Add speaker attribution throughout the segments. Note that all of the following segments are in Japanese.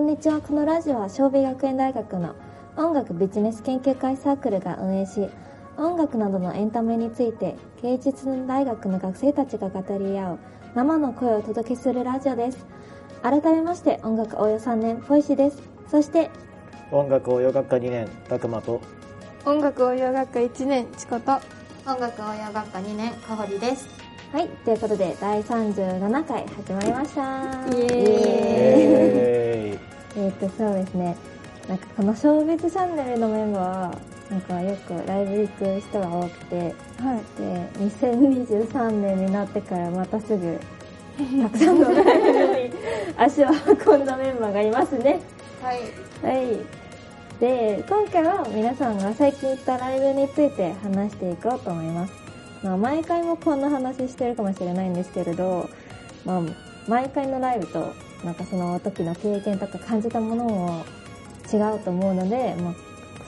Speaker 1: んにちは。このラジオは小美学園大学の音楽ビジネス研究会サークルが運営し音楽などのエンタメについて芸術大学の学生たちが語り合う生の声をお届けするラジオです。改めまして音楽応用3年ポイシです。そして
Speaker 2: 音楽応用学科2年たくまと
Speaker 3: 音楽応用学科1年チコと
Speaker 4: 音楽応用学科2年かほりです。
Speaker 1: はい。ということで第37回始まりました。
Speaker 3: イエーイ
Speaker 2: え
Speaker 1: えー、とそうですね。なんかこの小別チャンネルのメンバーはなんかよくライブ行く人が多くて
Speaker 3: はい。
Speaker 1: で2023年になってからまたすぐ たくさんのライブに足を運んだメンバーがいますね。
Speaker 4: はい。
Speaker 1: はい。で今回は皆さんが最近行ったライブについて話していこうと思います。まあ毎回もこんな話してるかもしれないんですけれどまあ毎回のライブとなんかその時の経験とか感じたものも違うと思うので、まあ、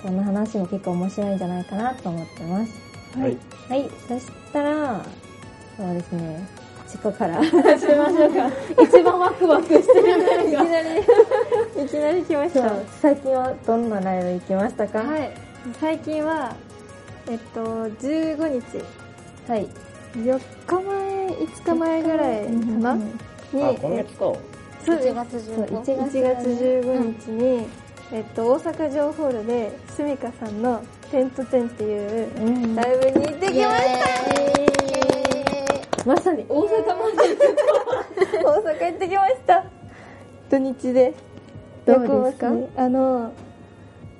Speaker 1: そんな話も結構面白いんじゃないかなと思ってます。
Speaker 2: ーはい。
Speaker 1: はい、そしたら、そうですね、チコから 始めましょうか。一番ワクワクしてる
Speaker 3: いきなり いきなり来ました。
Speaker 1: 最近はどんなライブ行きましたか？
Speaker 3: はい。最近はえっと15日。
Speaker 1: はい。
Speaker 3: 4日前5日前ぐらいかな？に
Speaker 2: あ今月か
Speaker 4: 1月
Speaker 1: そう、
Speaker 4: 15
Speaker 1: 1月
Speaker 3: 1月15日に、えっと、大阪城ホールでスミカさんの「テントテン」っていう
Speaker 1: うん。
Speaker 3: ライブに行ってきました。
Speaker 1: まさに大阪まで
Speaker 3: 大阪行ってきました。土日で。
Speaker 1: どうですか？
Speaker 3: あの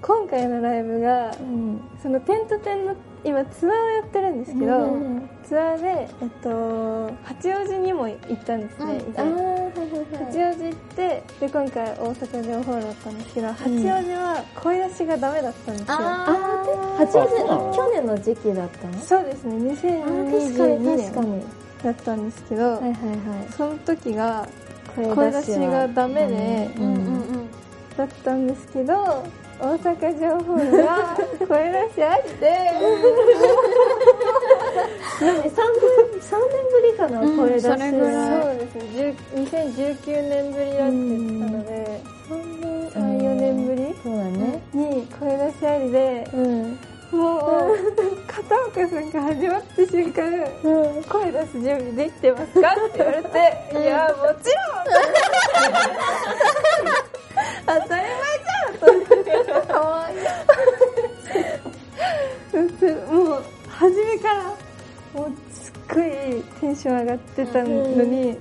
Speaker 3: 今回のライブが
Speaker 1: うん。
Speaker 3: そのテントテンの今ツアーをやってるんですけど、
Speaker 1: うん
Speaker 3: ツアーで、えっと、八王子にも行ったんですね、
Speaker 1: はい。はいはい。
Speaker 3: 八王子行ってで今回大阪城ホールだったんですけど、八王子は声出しがダメだったんですよ。
Speaker 1: あ
Speaker 4: あ
Speaker 1: ー、八王子、去年の時期だったの？
Speaker 3: そうですね
Speaker 1: あー確か
Speaker 3: 2022
Speaker 1: に確か。
Speaker 3: だったんですけど、
Speaker 1: はいはいはい。
Speaker 3: その時が
Speaker 1: 声
Speaker 3: 声出しがダメで
Speaker 4: ーうんうんうん。
Speaker 3: だったんですけど大阪城ホールは声出しありで
Speaker 1: 何、3年、三年ぶりかな、
Speaker 4: うん
Speaker 1: 声出しは。
Speaker 4: それぐらい
Speaker 3: そうですね10 2019年ぶりだって言ってたので3年34年ぶり？
Speaker 1: そうだね。
Speaker 3: に声出しありで
Speaker 1: うん。
Speaker 3: もう片岡さんが始まった瞬間
Speaker 1: うん。
Speaker 3: 声出す準備できてますかって言われて、いや、もちろん 当たり前 かわいい。もう、初めから、もう、すっごいテンション上がってたのに、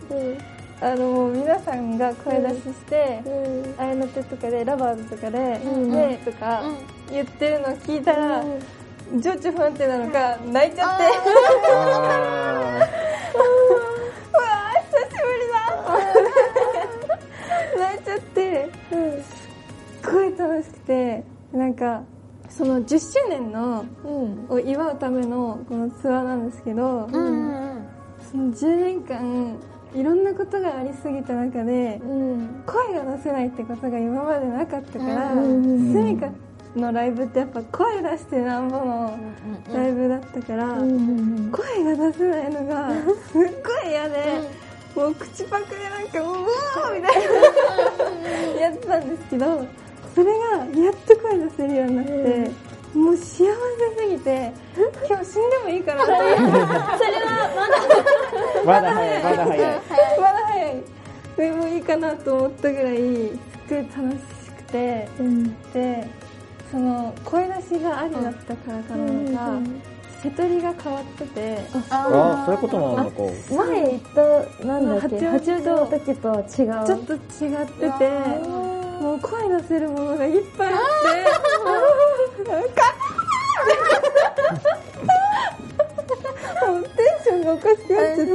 Speaker 3: あの、もう皆さんが声出しして、あやの手とかで、ラバーズとかで、
Speaker 1: ん
Speaker 3: ねえとか言ってるのを聞いたら、情緒不安定なのか、泣いちゃって、
Speaker 2: あ
Speaker 3: うわー久しぶりだ。泣いちゃって、楽しくてなんかその10周年の
Speaker 1: うん。
Speaker 3: を祝うためのこのツアーなんですけど、
Speaker 4: うんうん
Speaker 3: その10年間いろんなことがありすぎた中で
Speaker 1: うん。
Speaker 3: 声が出せないってことが今までなかったから、
Speaker 1: うん
Speaker 3: スミカのライブってやっぱ声出してなんぼのライブだったから、
Speaker 1: うん。
Speaker 3: 声が出せないのが すっごい嫌で、もう口パクでなんかうわーみたいなやってたんですけどそれがやっと声出せるようになって、もう幸せすぎて今日死んでもいいかなと思ってそれは
Speaker 2: まだ早い。まだ早い
Speaker 3: まだ早い。でもいいかなと思ったぐらいすっごい楽しくて。
Speaker 1: うん。
Speaker 3: でその声出しがありだったからかなのか、瀬戸りが変わってて。
Speaker 2: ああそういうこともあるのか。
Speaker 1: 前行った、なんだっけ、八
Speaker 3: 八王子
Speaker 1: 王子の時とは違う。
Speaker 3: ちょっと違っててもう声出せるものがいっぱいあって。かもうテンションがおかしくなっちゃって。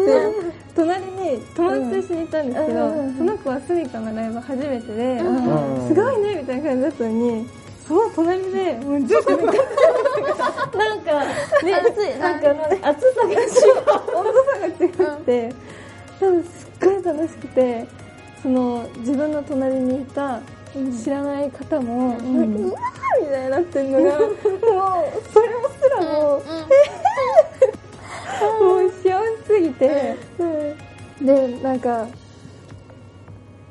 Speaker 3: 隣に友達と一緒にいたんですけど、
Speaker 1: うん。
Speaker 3: その子はスミカのライブ初めてで、
Speaker 2: うん。
Speaker 3: すごいねみたいな感じだったのにその隣でもうずっとなんか
Speaker 1: なんか、ね、暑い、なんか、暑さが違う。
Speaker 3: 温度差が違って、多分すっごい楽しくてその自分の隣にいた知らない方も、うわーみたいになってるのが、もうそれもすらもう、もう幸せすぎて、でなんか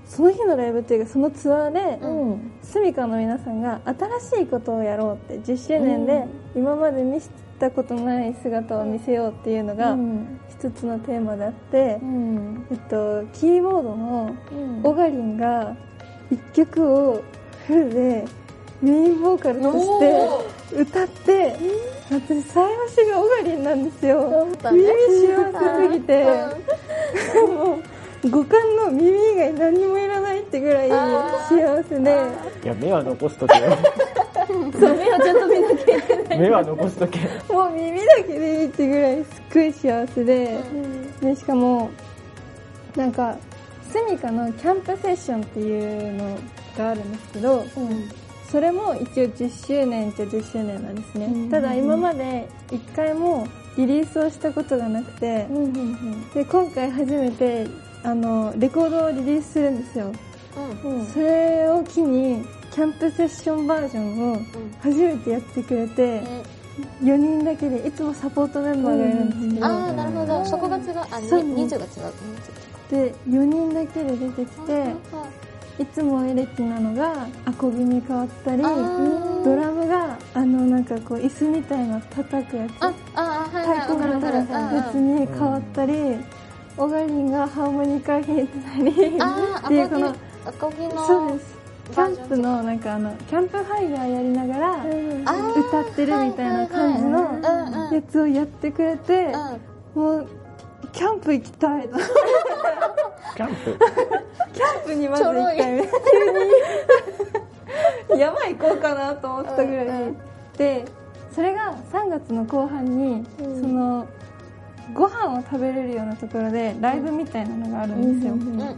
Speaker 3: その日のライブっていうかそのツアーで、
Speaker 1: うん。
Speaker 3: スミカの皆さんが新しいことをやろうって10周年で今まで見せたことない姿を見せようっていうのが
Speaker 1: うん。
Speaker 3: 一つのテーマであって
Speaker 1: う、ん。
Speaker 3: えっと、キーボードの
Speaker 1: うん。
Speaker 3: オガリンが一曲をフルでメインボーカルとして歌って私最推しがオガリンなんですよ。
Speaker 1: そうだ
Speaker 3: 耳
Speaker 1: ね
Speaker 3: 幸せすぎて。もう五感の耳以外何もいらないってぐらい幸せで。
Speaker 2: いや、目は残すとけよ。
Speaker 1: そう、目をちゃんと見なきゃいけない。
Speaker 2: 目は残すとけ。
Speaker 3: もう耳だけでいいってぐらいすっごい幸せで、でしかもなんかスミカのキャンプセッションっていうのがあるんですけど、それも一応10周年っちゃ10周年なんですね、
Speaker 1: うん
Speaker 3: ただ今まで1回もリリースをしたことがなくて、
Speaker 1: うん。うん。
Speaker 3: で今回初めてあのレコードをリリースするんですよ
Speaker 1: うん。
Speaker 3: それを機にキャンプセッションバージョンを初めてやってくれて4人だけでいつもサポートメンバーがいるんですけど、
Speaker 4: ああ、なるほど。そこが違う。あ、
Speaker 3: そう
Speaker 4: に人数が違う。
Speaker 3: で4人だけで出てきていつもエレキなのがアコギに変わったりドラムがあのなんかこう椅子みたいな叩くやつ。太鼓
Speaker 4: わかる
Speaker 3: みたい
Speaker 4: わかる。
Speaker 3: なやつに変わったりオガリンがハーモニカ弾いてたり っていうこの
Speaker 4: アコギの。
Speaker 3: そうです。キャンプのなんかあのキャンプファイヤーやりながら歌ってるみたいな感じのやつをやってくれて
Speaker 4: うん。
Speaker 3: もうキャンプ行きたいと
Speaker 2: キャンプ？
Speaker 3: キャンプにまず行きたい。急に。山行こうかなと思ったぐらい、
Speaker 4: うんうん
Speaker 3: でそれが3月の後半に、
Speaker 1: うん。
Speaker 3: そのご飯を食べれるようなところでライブみたいなのがあるんですよ、
Speaker 1: うん
Speaker 4: うんうん。
Speaker 3: 行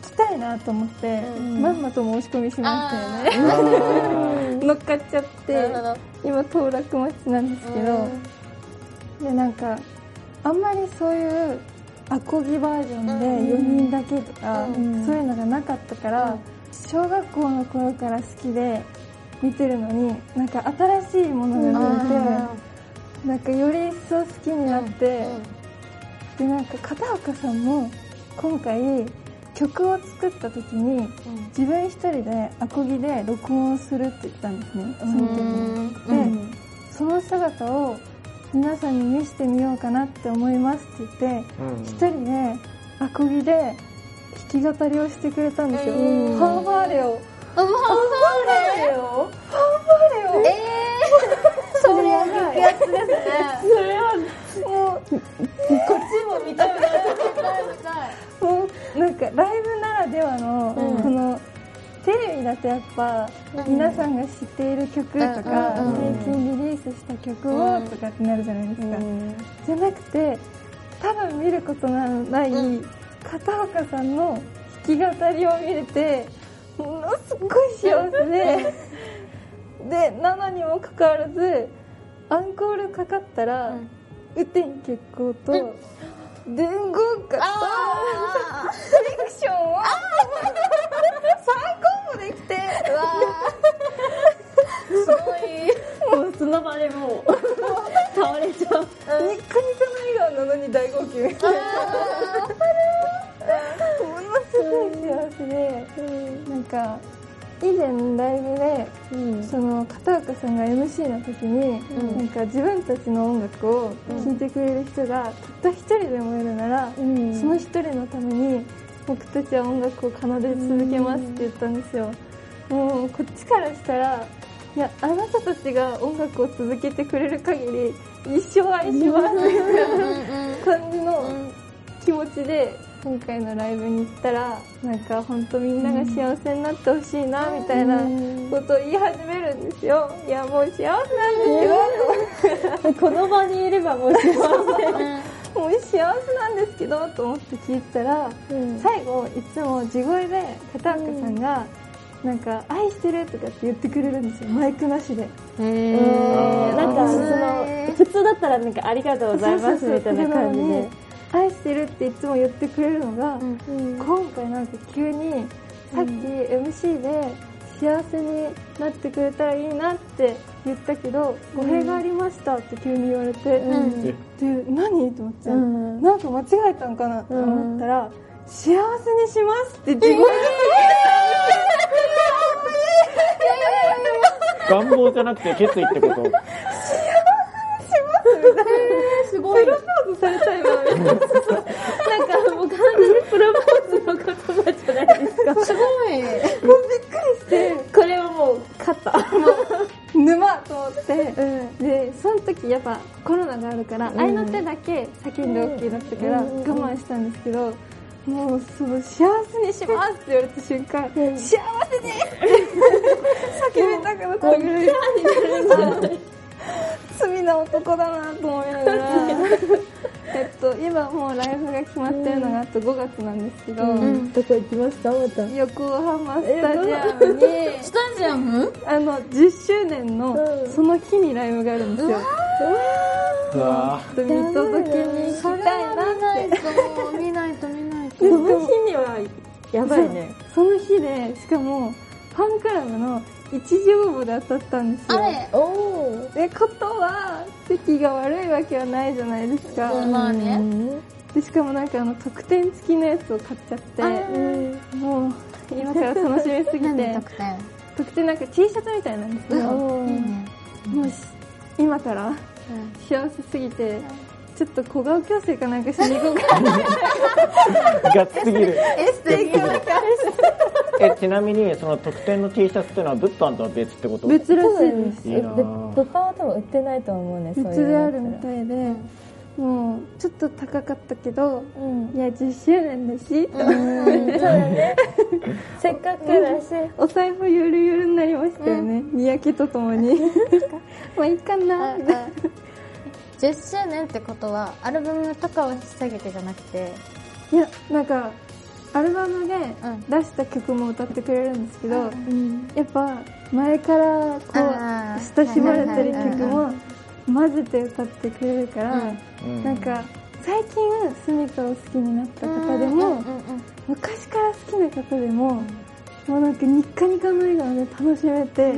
Speaker 3: きたいなと思って、
Speaker 4: うん
Speaker 3: まんまと申し込みしましたよね。
Speaker 2: あ
Speaker 3: 乗っかっちゃって。今当落待ちなんですけど、でなんかあんまりそういうアコギバージョンで4人だけとか、
Speaker 1: うん。
Speaker 3: そういうのがなかったから、小学校の頃から好きで見てるのになんか新しいものが出て、なんかより一層好きになって、でなんか片岡さんも今回曲を作った時に自分一人でアコギで録音するって言ったんですねその時に。で、その姿を皆さんに見せてみようかなって思いますって言って
Speaker 2: うん。
Speaker 3: 一人でアコギで弾き語りをしてくれたんですよ、
Speaker 4: うん。
Speaker 3: ファンファーレを
Speaker 4: あ、もう、
Speaker 3: ファンファーレをファンファーレを
Speaker 4: えー、それは聞くやつですね。
Speaker 3: それはもうこっちも見たくなる。もうなんかライブならではの、
Speaker 4: うん。
Speaker 3: このテレビだとやっぱ、皆さんが知っている曲とか、最近リリースした曲をとかってなるじゃないですか、じゃなくて多分見ることのない、
Speaker 4: うん。
Speaker 3: 片岡さんの弾き語りを見れてものすごい幸せででなのにもかかわらずアンコールかかったら、
Speaker 4: うん。
Speaker 3: 雨天決行と、伝言歌と
Speaker 4: あ
Speaker 3: セレクションを。3コできて
Speaker 4: わー。すごい。
Speaker 1: もうその場でもう、倒れちゃう。
Speaker 3: ニッコニコの笑顔なのに大号泣。みたいなものす。ごい幸せで、なん。か以前ライブで
Speaker 1: うん。
Speaker 3: その片岡さん。が MC の時に、
Speaker 1: うん。
Speaker 3: なん。か自分たちの音楽を聴いてくれる人がたった一人でもいるなら、
Speaker 1: うん。
Speaker 3: その一人のために僕たちは音楽を奏で続けますって言ったんですよ、もうこっちからしたらいやあなたたちが音楽を続けてくれる限り一生愛しますっていう感じの気持ちで今回のライブに行ったらなんか本当みんなが幸せになってほしいなみたいなことを言い始めるんですよ。いやもう幸せなんですけど
Speaker 1: この場にいればもう幸せ。
Speaker 3: もう幸せなんですけどと思って聞いたら
Speaker 1: うん。
Speaker 3: 最後いつも地声で片岡さんがなんか愛してるとかって言ってくれるんですよ。マイクなしで。
Speaker 1: うん。なんか、その、普通だったらなんかありがとうございますみたいな感じで。
Speaker 3: 愛してるっていつも言ってくれるのが、
Speaker 1: うん。
Speaker 3: 今回なんか急にさっき MC で幸せになってくれたらいいなって言ったけど、語弊がありましたって急に言われて、
Speaker 1: うん。
Speaker 3: で何？と思って、
Speaker 1: うん。
Speaker 3: なんか間違えたんかなと思ったら、幸せにしますって地声で
Speaker 2: 願望じゃなくて決意ってこと？
Speaker 4: すごい。
Speaker 3: プロポーズされたいな。
Speaker 1: なんかもう完全にプロポーズの言葉じゃないですか。
Speaker 4: すごい。
Speaker 1: これはもう勝った。
Speaker 3: 沼と思って、でその時やっぱコロナがあるから、合いの手だけ叫んで OK だったから
Speaker 1: うん
Speaker 3: 我慢したんですけど、もうその幸せにしますって言われた瞬間、幸せに！叫びたくなった。ぐらい罪な男だなと思いながらえっと今もうライブが決まってるのがあと5月なんですけど、
Speaker 1: うんどこ行きますか？また。
Speaker 3: 横浜スタジアムに
Speaker 4: スタジアム
Speaker 3: あの10周年の
Speaker 1: うん
Speaker 3: その日にライブがあるんですよ。
Speaker 2: うわ
Speaker 3: ちょっと見届けに行きたいなって。
Speaker 4: 見ないと見ないと。
Speaker 1: その日には、やばいね。
Speaker 3: その日で、しかも、ファンクラブの一時応募で当たったんですよ。
Speaker 4: あれ？
Speaker 1: おお。
Speaker 3: で、ことは、席が悪いわけはないじゃないですか。
Speaker 4: うん。まあね。
Speaker 3: で、しかもなんかあの、特典付きのやつを買っちゃって、もう、今から楽しみすぎ
Speaker 4: 何
Speaker 3: て、
Speaker 4: 特典？
Speaker 3: 特典なんか T シャツみたいなんですけど、
Speaker 4: ね。
Speaker 3: もうし、今から幸せすぎて、ちょっと小顔矯正かなんかしに行こうかな。
Speaker 2: ガチすぎる。
Speaker 3: エステ行かなきゃ。
Speaker 2: えちなみにその特典の T シャツっていうのは物販とは別ってこと？
Speaker 3: 別らしいです。
Speaker 2: いい
Speaker 1: 物販は多分売ってないと思うね、
Speaker 3: 別であるみ
Speaker 1: い。
Speaker 3: たいで、もうちょっと高かったけど、
Speaker 1: うん。
Speaker 3: いや10周年だし、と
Speaker 1: うんそうだね。せっかくだし。
Speaker 3: お財布ゆるゆるになりましたよね、にやけとともにまあいいかなみたいな
Speaker 4: 10周年ってことは、アルバムとかを下げてじゃなくて、
Speaker 3: いやなんかアルバムで
Speaker 4: うん。
Speaker 3: 出した曲も歌ってくれるんですけど、
Speaker 1: うん。
Speaker 3: やっぱ前からこう親しまれてる曲も混ぜて歌ってくれるから、
Speaker 2: うん。
Speaker 3: なんか最近スミカを好きになった方でも、
Speaker 4: うん
Speaker 3: 昔から好きな方でも、もうなんかニッカニカの笑顔で楽しめて、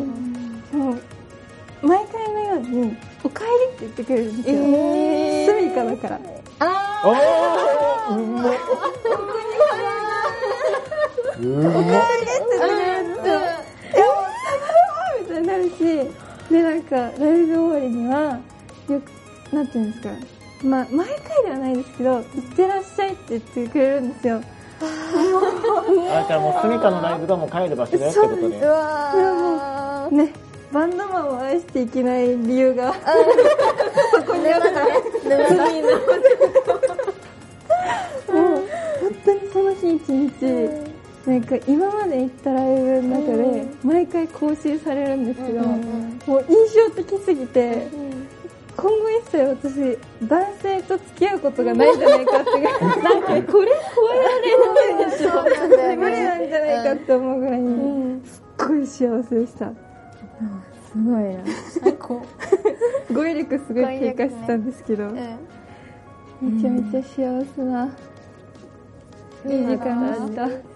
Speaker 3: もう毎回のように「おかえり」って言ってくれるんですよ、
Speaker 1: えー。
Speaker 3: スミカだから。
Speaker 2: おー。うまっうまっ
Speaker 3: みたいになるしでなんかライブ終わりにはよくなんていうんですかまあ毎回ではないですけど「いってらっしゃい」って言ってくれるんですよ
Speaker 2: あじゃあもうスミカのライブがもう帰る場所だよってことで
Speaker 3: そうで
Speaker 4: わ
Speaker 3: ねバンドマンを愛していけない理由がそこにあったもう本当にその日一日、なんか今まで行ったライブの中で毎回更新されるんですけど、
Speaker 4: うんうん
Speaker 3: もう印象的すぎて、今後一切私男性と付き合うことがないんじゃないかってなんかこれ超えられない。でしょ無理なんじゃないかって思うぐらいに、すっごい幸せでした。
Speaker 1: すごい。な。
Speaker 4: 最高。
Speaker 3: 語彙力すごい低下したんですけど、めちゃめちゃ幸せな、いい時間でした。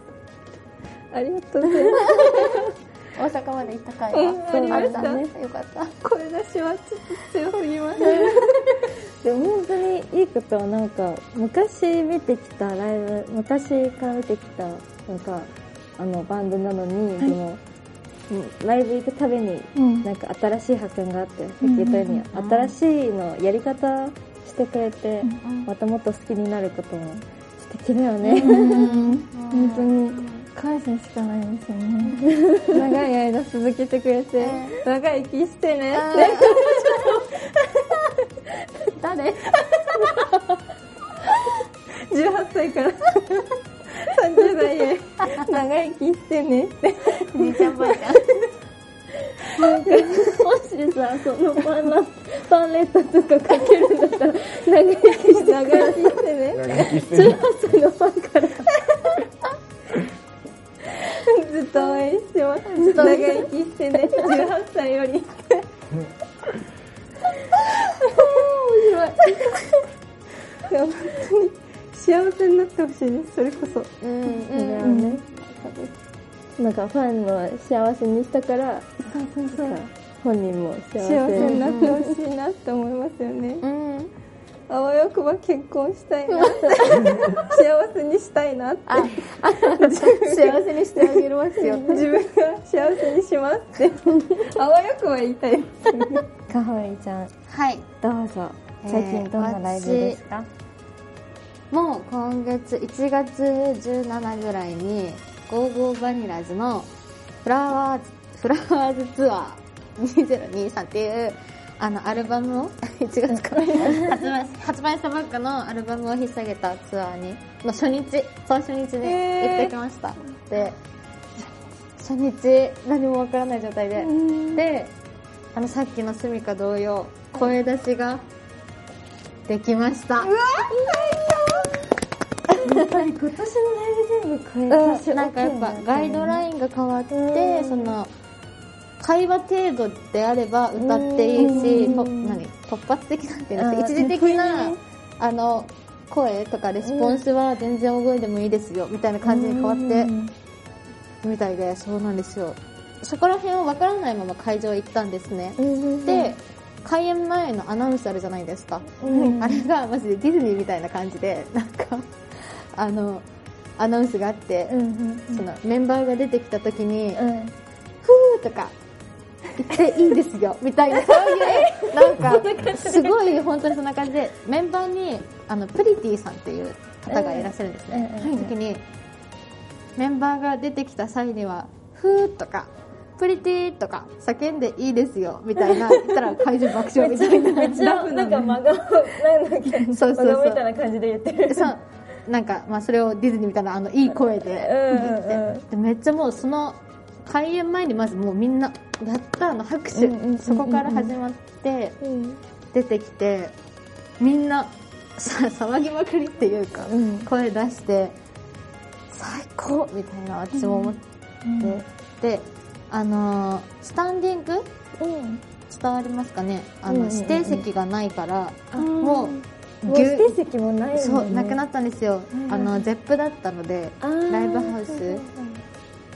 Speaker 3: ありがとうございます。
Speaker 4: 大阪まで行った回
Speaker 3: うん
Speaker 4: が
Speaker 3: ありました
Speaker 4: あったね。よかった。
Speaker 3: 声出しはちょっと強すぎます。
Speaker 1: でも本当にいいことはなんか、昔見てきたライブ、昔から見てきた、なんか、あの、バンドなのに、その、うんライブ行くたびに、
Speaker 3: うん
Speaker 1: なんか新しい発見があって、さっき言ったように、新しいのやり方してくれて、またもっと好きになることも素敵だよね。
Speaker 3: 本当に感謝しかないですよね。長い間続けてくれて、長生きしてねって。
Speaker 4: 誰
Speaker 3: ？18歳から30代へ長生きしてねって。
Speaker 4: じいちゃんばあちゃん。
Speaker 1: もしさ、そのパンナ、パンレットとかかけるんだったら、長生きして、
Speaker 3: 長生きしてね。
Speaker 2: 長生きしてる
Speaker 1: 18歳のファンから、
Speaker 3: ずっと応援してます。長生きしてね。18歳より。面白い。いや、本当に幸せになってほしいです、それこそ。
Speaker 4: うん
Speaker 1: そうだよね。なんかファンの幸せにしたから、
Speaker 3: そうそうそう。
Speaker 1: 本人も幸せ
Speaker 3: 幸せになってほしいなって思いますよね。
Speaker 4: うん。
Speaker 3: あわよくば結婚したいな。幸せにしたいなって。
Speaker 4: あ、幸せにしてあげますよ。
Speaker 3: 自分が幸せにしますって。あわよくば言いたい。です
Speaker 1: かほりちゃん。
Speaker 4: はい。
Speaker 1: どうぞ。最近どんなライブですか、
Speaker 4: もう今月1月17ぐらいに、ゴーゴーバニラズのフラワーズ、フラワーズツアー2023っていう、あの、アルバムを、1月から発売、発売したばっかのアルバムを引っ提げたツアーに、の初日、そう初日に行ってきました。で、初日、何もわからない状態で、で、あの、さっきのスミカ同様、声出しができました。
Speaker 1: やっぱり今年のライブ全部声出し
Speaker 4: なんかやっぱガイドラインが変わって、
Speaker 1: うん。
Speaker 4: その会話程度であれば歌っていいし、何？突発的なんていうん。
Speaker 1: あー
Speaker 4: ですか一時的な、あの声とかレスポンスは全然覚えてもいいですよみたいな感じに変わってみたいでそうなんですよ。そこら辺をわからないまま会場行ったんですね、で開演前のアナウンスあるじゃないですか、
Speaker 1: うん。
Speaker 4: あれがマジでディズニーみたいな感じでなんかあのアナウンスがあって、そのメンバーが出てきた時に、
Speaker 1: うん。
Speaker 4: ふーとか言っていいですよみたいな。そういうなんかすごい本当にそんな感じでメンバーにあのプリティさんっていう方がいらっしゃるんですね、
Speaker 1: うん
Speaker 4: 時にメンバーが出てきた際にはふーとかプリティとか叫んでいいですよみたいな 言ったら会場爆笑みたいな。
Speaker 1: めっちゃなんか真顔なんだっけ
Speaker 4: そうそうそう。
Speaker 1: みたいな感じで言ってる。
Speaker 4: そう。なんか、まあ、それをディズニーみたいなあのいい声で言って、
Speaker 1: うんうん。
Speaker 4: でめっちゃもうその開演前にまずもうみんなやったの拍手、
Speaker 1: うんうん
Speaker 4: そこから始まって
Speaker 1: うん。
Speaker 4: 出てきてみんなさ騒ぎまくりっていうか、
Speaker 1: うん。
Speaker 4: 声出して最高みたいな私も思って、であのースタンディング？
Speaker 1: うん。
Speaker 4: 伝わりますかね？あの、指定席がないから、も
Speaker 1: も
Speaker 4: う
Speaker 1: う指定席もないね。
Speaker 4: うなくなったんですよ、
Speaker 1: うん
Speaker 4: あのゼップだったのでライブハウス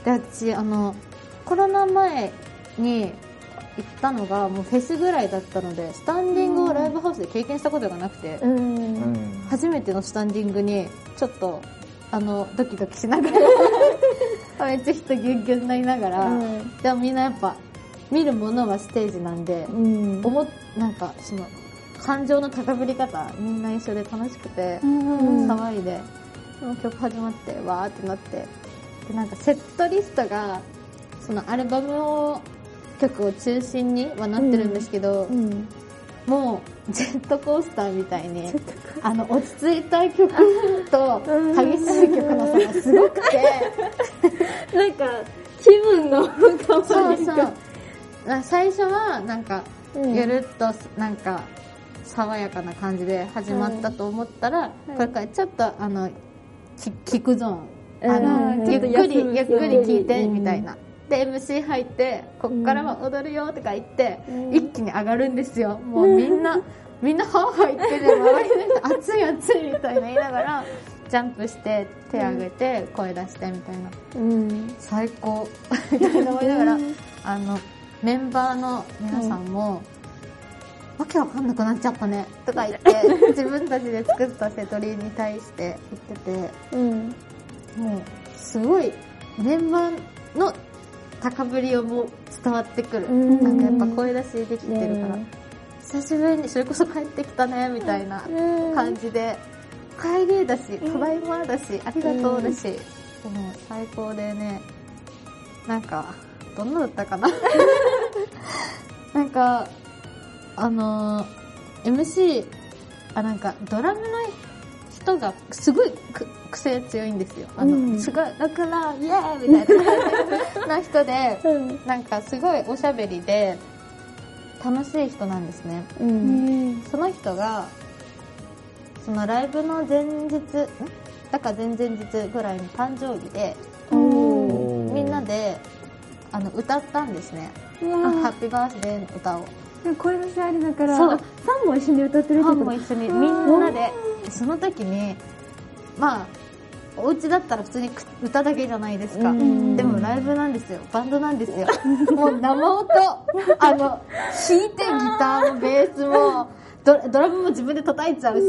Speaker 4: で私あのコロナ前に行ったのがもうフェスぐらいだったのでスタンディングをライブハウスで経験したことがなくて、初めてのスタンディングにちょっとあのドキドキしながら めっちゃ人ギュッギュッになりながら、
Speaker 1: うん。
Speaker 4: でもみんなやっぱ見るものはステージなんで、
Speaker 1: うん。
Speaker 4: 思っなんかその感情の高ぶり方みんな一緒で楽しくて、
Speaker 1: ん。
Speaker 4: 騒いでもう曲始まってわーってなってでなんかセットリストがそのアルバムを曲を中心にはなってるんですけど、
Speaker 1: うん
Speaker 4: もうジェットコースターみたいにあの落ち着いた曲と激しい曲の差がすごくて。
Speaker 1: なんか気分の変わり
Speaker 4: そうそう。な最初はなんか
Speaker 1: うん。
Speaker 4: ゆるっとなんか爽やかな感じで始まったと思ったら、これからちょっとあのき聞くゾーンあの、
Speaker 1: うん
Speaker 4: ゆっくりゆっくり聞いて
Speaker 1: うん
Speaker 4: みたいな、で MC 入ってこっからは踊るよとか言って、
Speaker 1: うん。
Speaker 4: 一気に上がるんですよ。もうみんな、みんなハーハー言ってて周りの人熱い熱いみたいな言いながら ジャンプして手上げて声出してみたいな。
Speaker 1: うん。
Speaker 4: 最高。みたいな思いながら、あのメンバーの皆さんも、わけわかんなくなっちゃったね。とか言って 自分たちで作ったセトリに対して言ってて。
Speaker 1: うん
Speaker 4: もうすごいメンバーの高ぶりをもう伝わってくる、
Speaker 1: うん。
Speaker 4: なんかやっぱ声出しできてるから、
Speaker 1: ね
Speaker 4: 久しぶりにそれこそ帰ってきたねみたいな感じで、帰りだし、ただいまだし、ありがとうだし、もう最高でね、なんか、どんなだったかな。なんか、あのー MC、あ、なんか、ドラムの人がすごいく癖強いんですよ。あの、
Speaker 1: うん
Speaker 4: すごい、ロックンロールイエーイみたいなな 人で、
Speaker 1: うん
Speaker 4: なんかすごいおしゃべりで、楽しい人なんですね。
Speaker 1: うん
Speaker 4: その人が、そのライブの前日、ん？だから前々日ぐらいに誕生日で、みんなで、あの、歌ったんですね。ハッピーバースデーの歌を。
Speaker 3: ー声出しありだから
Speaker 4: そ
Speaker 3: ファンも一緒に歌ってるって
Speaker 4: ファンも一緒に、みんなで、その時に、まあ、お家だったら普通にく歌だけじゃないですか。
Speaker 1: うん。
Speaker 4: でもライブなんですよ。バンドなんですよ。もう生音、あの、弾いてギターもベースも、ドドラムも自分で叩いちゃうし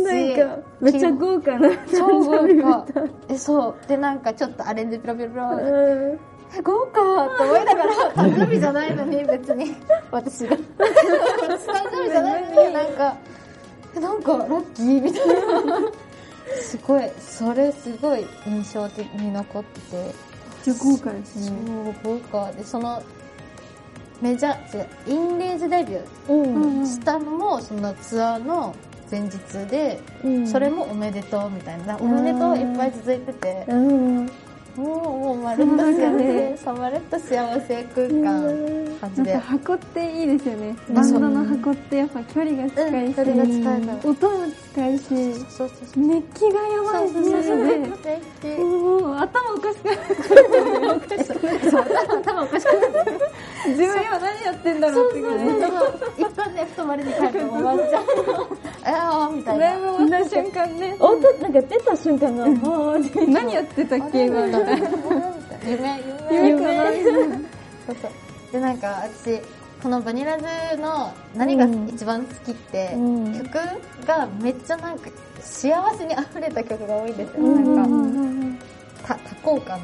Speaker 3: めっちゃ豪華な
Speaker 4: 超豪華。えそう。でなんかちょっとアレンジピロピロピロ豪華って思いながら誕生日じゃないのに別に。私が私誕生日じゃないのになんかえなんかラッキーみたいな。すごいそれすごい印象的に残って。て
Speaker 3: めっちゃ豪華ですね
Speaker 4: 超豪華。でそのメジャー違うインレーズデビュ
Speaker 1: うん
Speaker 4: ーしたのもそのツアーの前日で、
Speaker 1: うん。
Speaker 4: それもおめでとうみたいな。おめでとういっぱい続いてて。
Speaker 1: うん
Speaker 4: もうもうまるっと幸せそうまるっと幸せ空間感じで。
Speaker 3: なんか箱っていいですよね。
Speaker 1: うん。
Speaker 3: バンドの箱ってやっぱ距離が近いし、音も近いし熱気がやばいし
Speaker 4: そうそうそう
Speaker 3: で
Speaker 4: 素敵
Speaker 3: もう頭おかしくなる
Speaker 4: そう頭おかしくなって
Speaker 3: 自分今何やってんだろうってぐらい。
Speaker 4: 一旦ね太まりに帰っても終わっちゃう。ああみたいな。
Speaker 3: ライブ終わった瞬間ね。
Speaker 1: 音なんか出た瞬間が、
Speaker 3: 何やってたっけ今
Speaker 4: 夢夢
Speaker 3: 夢かな
Speaker 4: そうそうでなんか私このバニラズの何が一番好きって、
Speaker 1: うん
Speaker 4: 曲がめっちゃなんか幸せに溢れた曲が多いんですよ、
Speaker 1: うん
Speaker 4: なんかた多幸感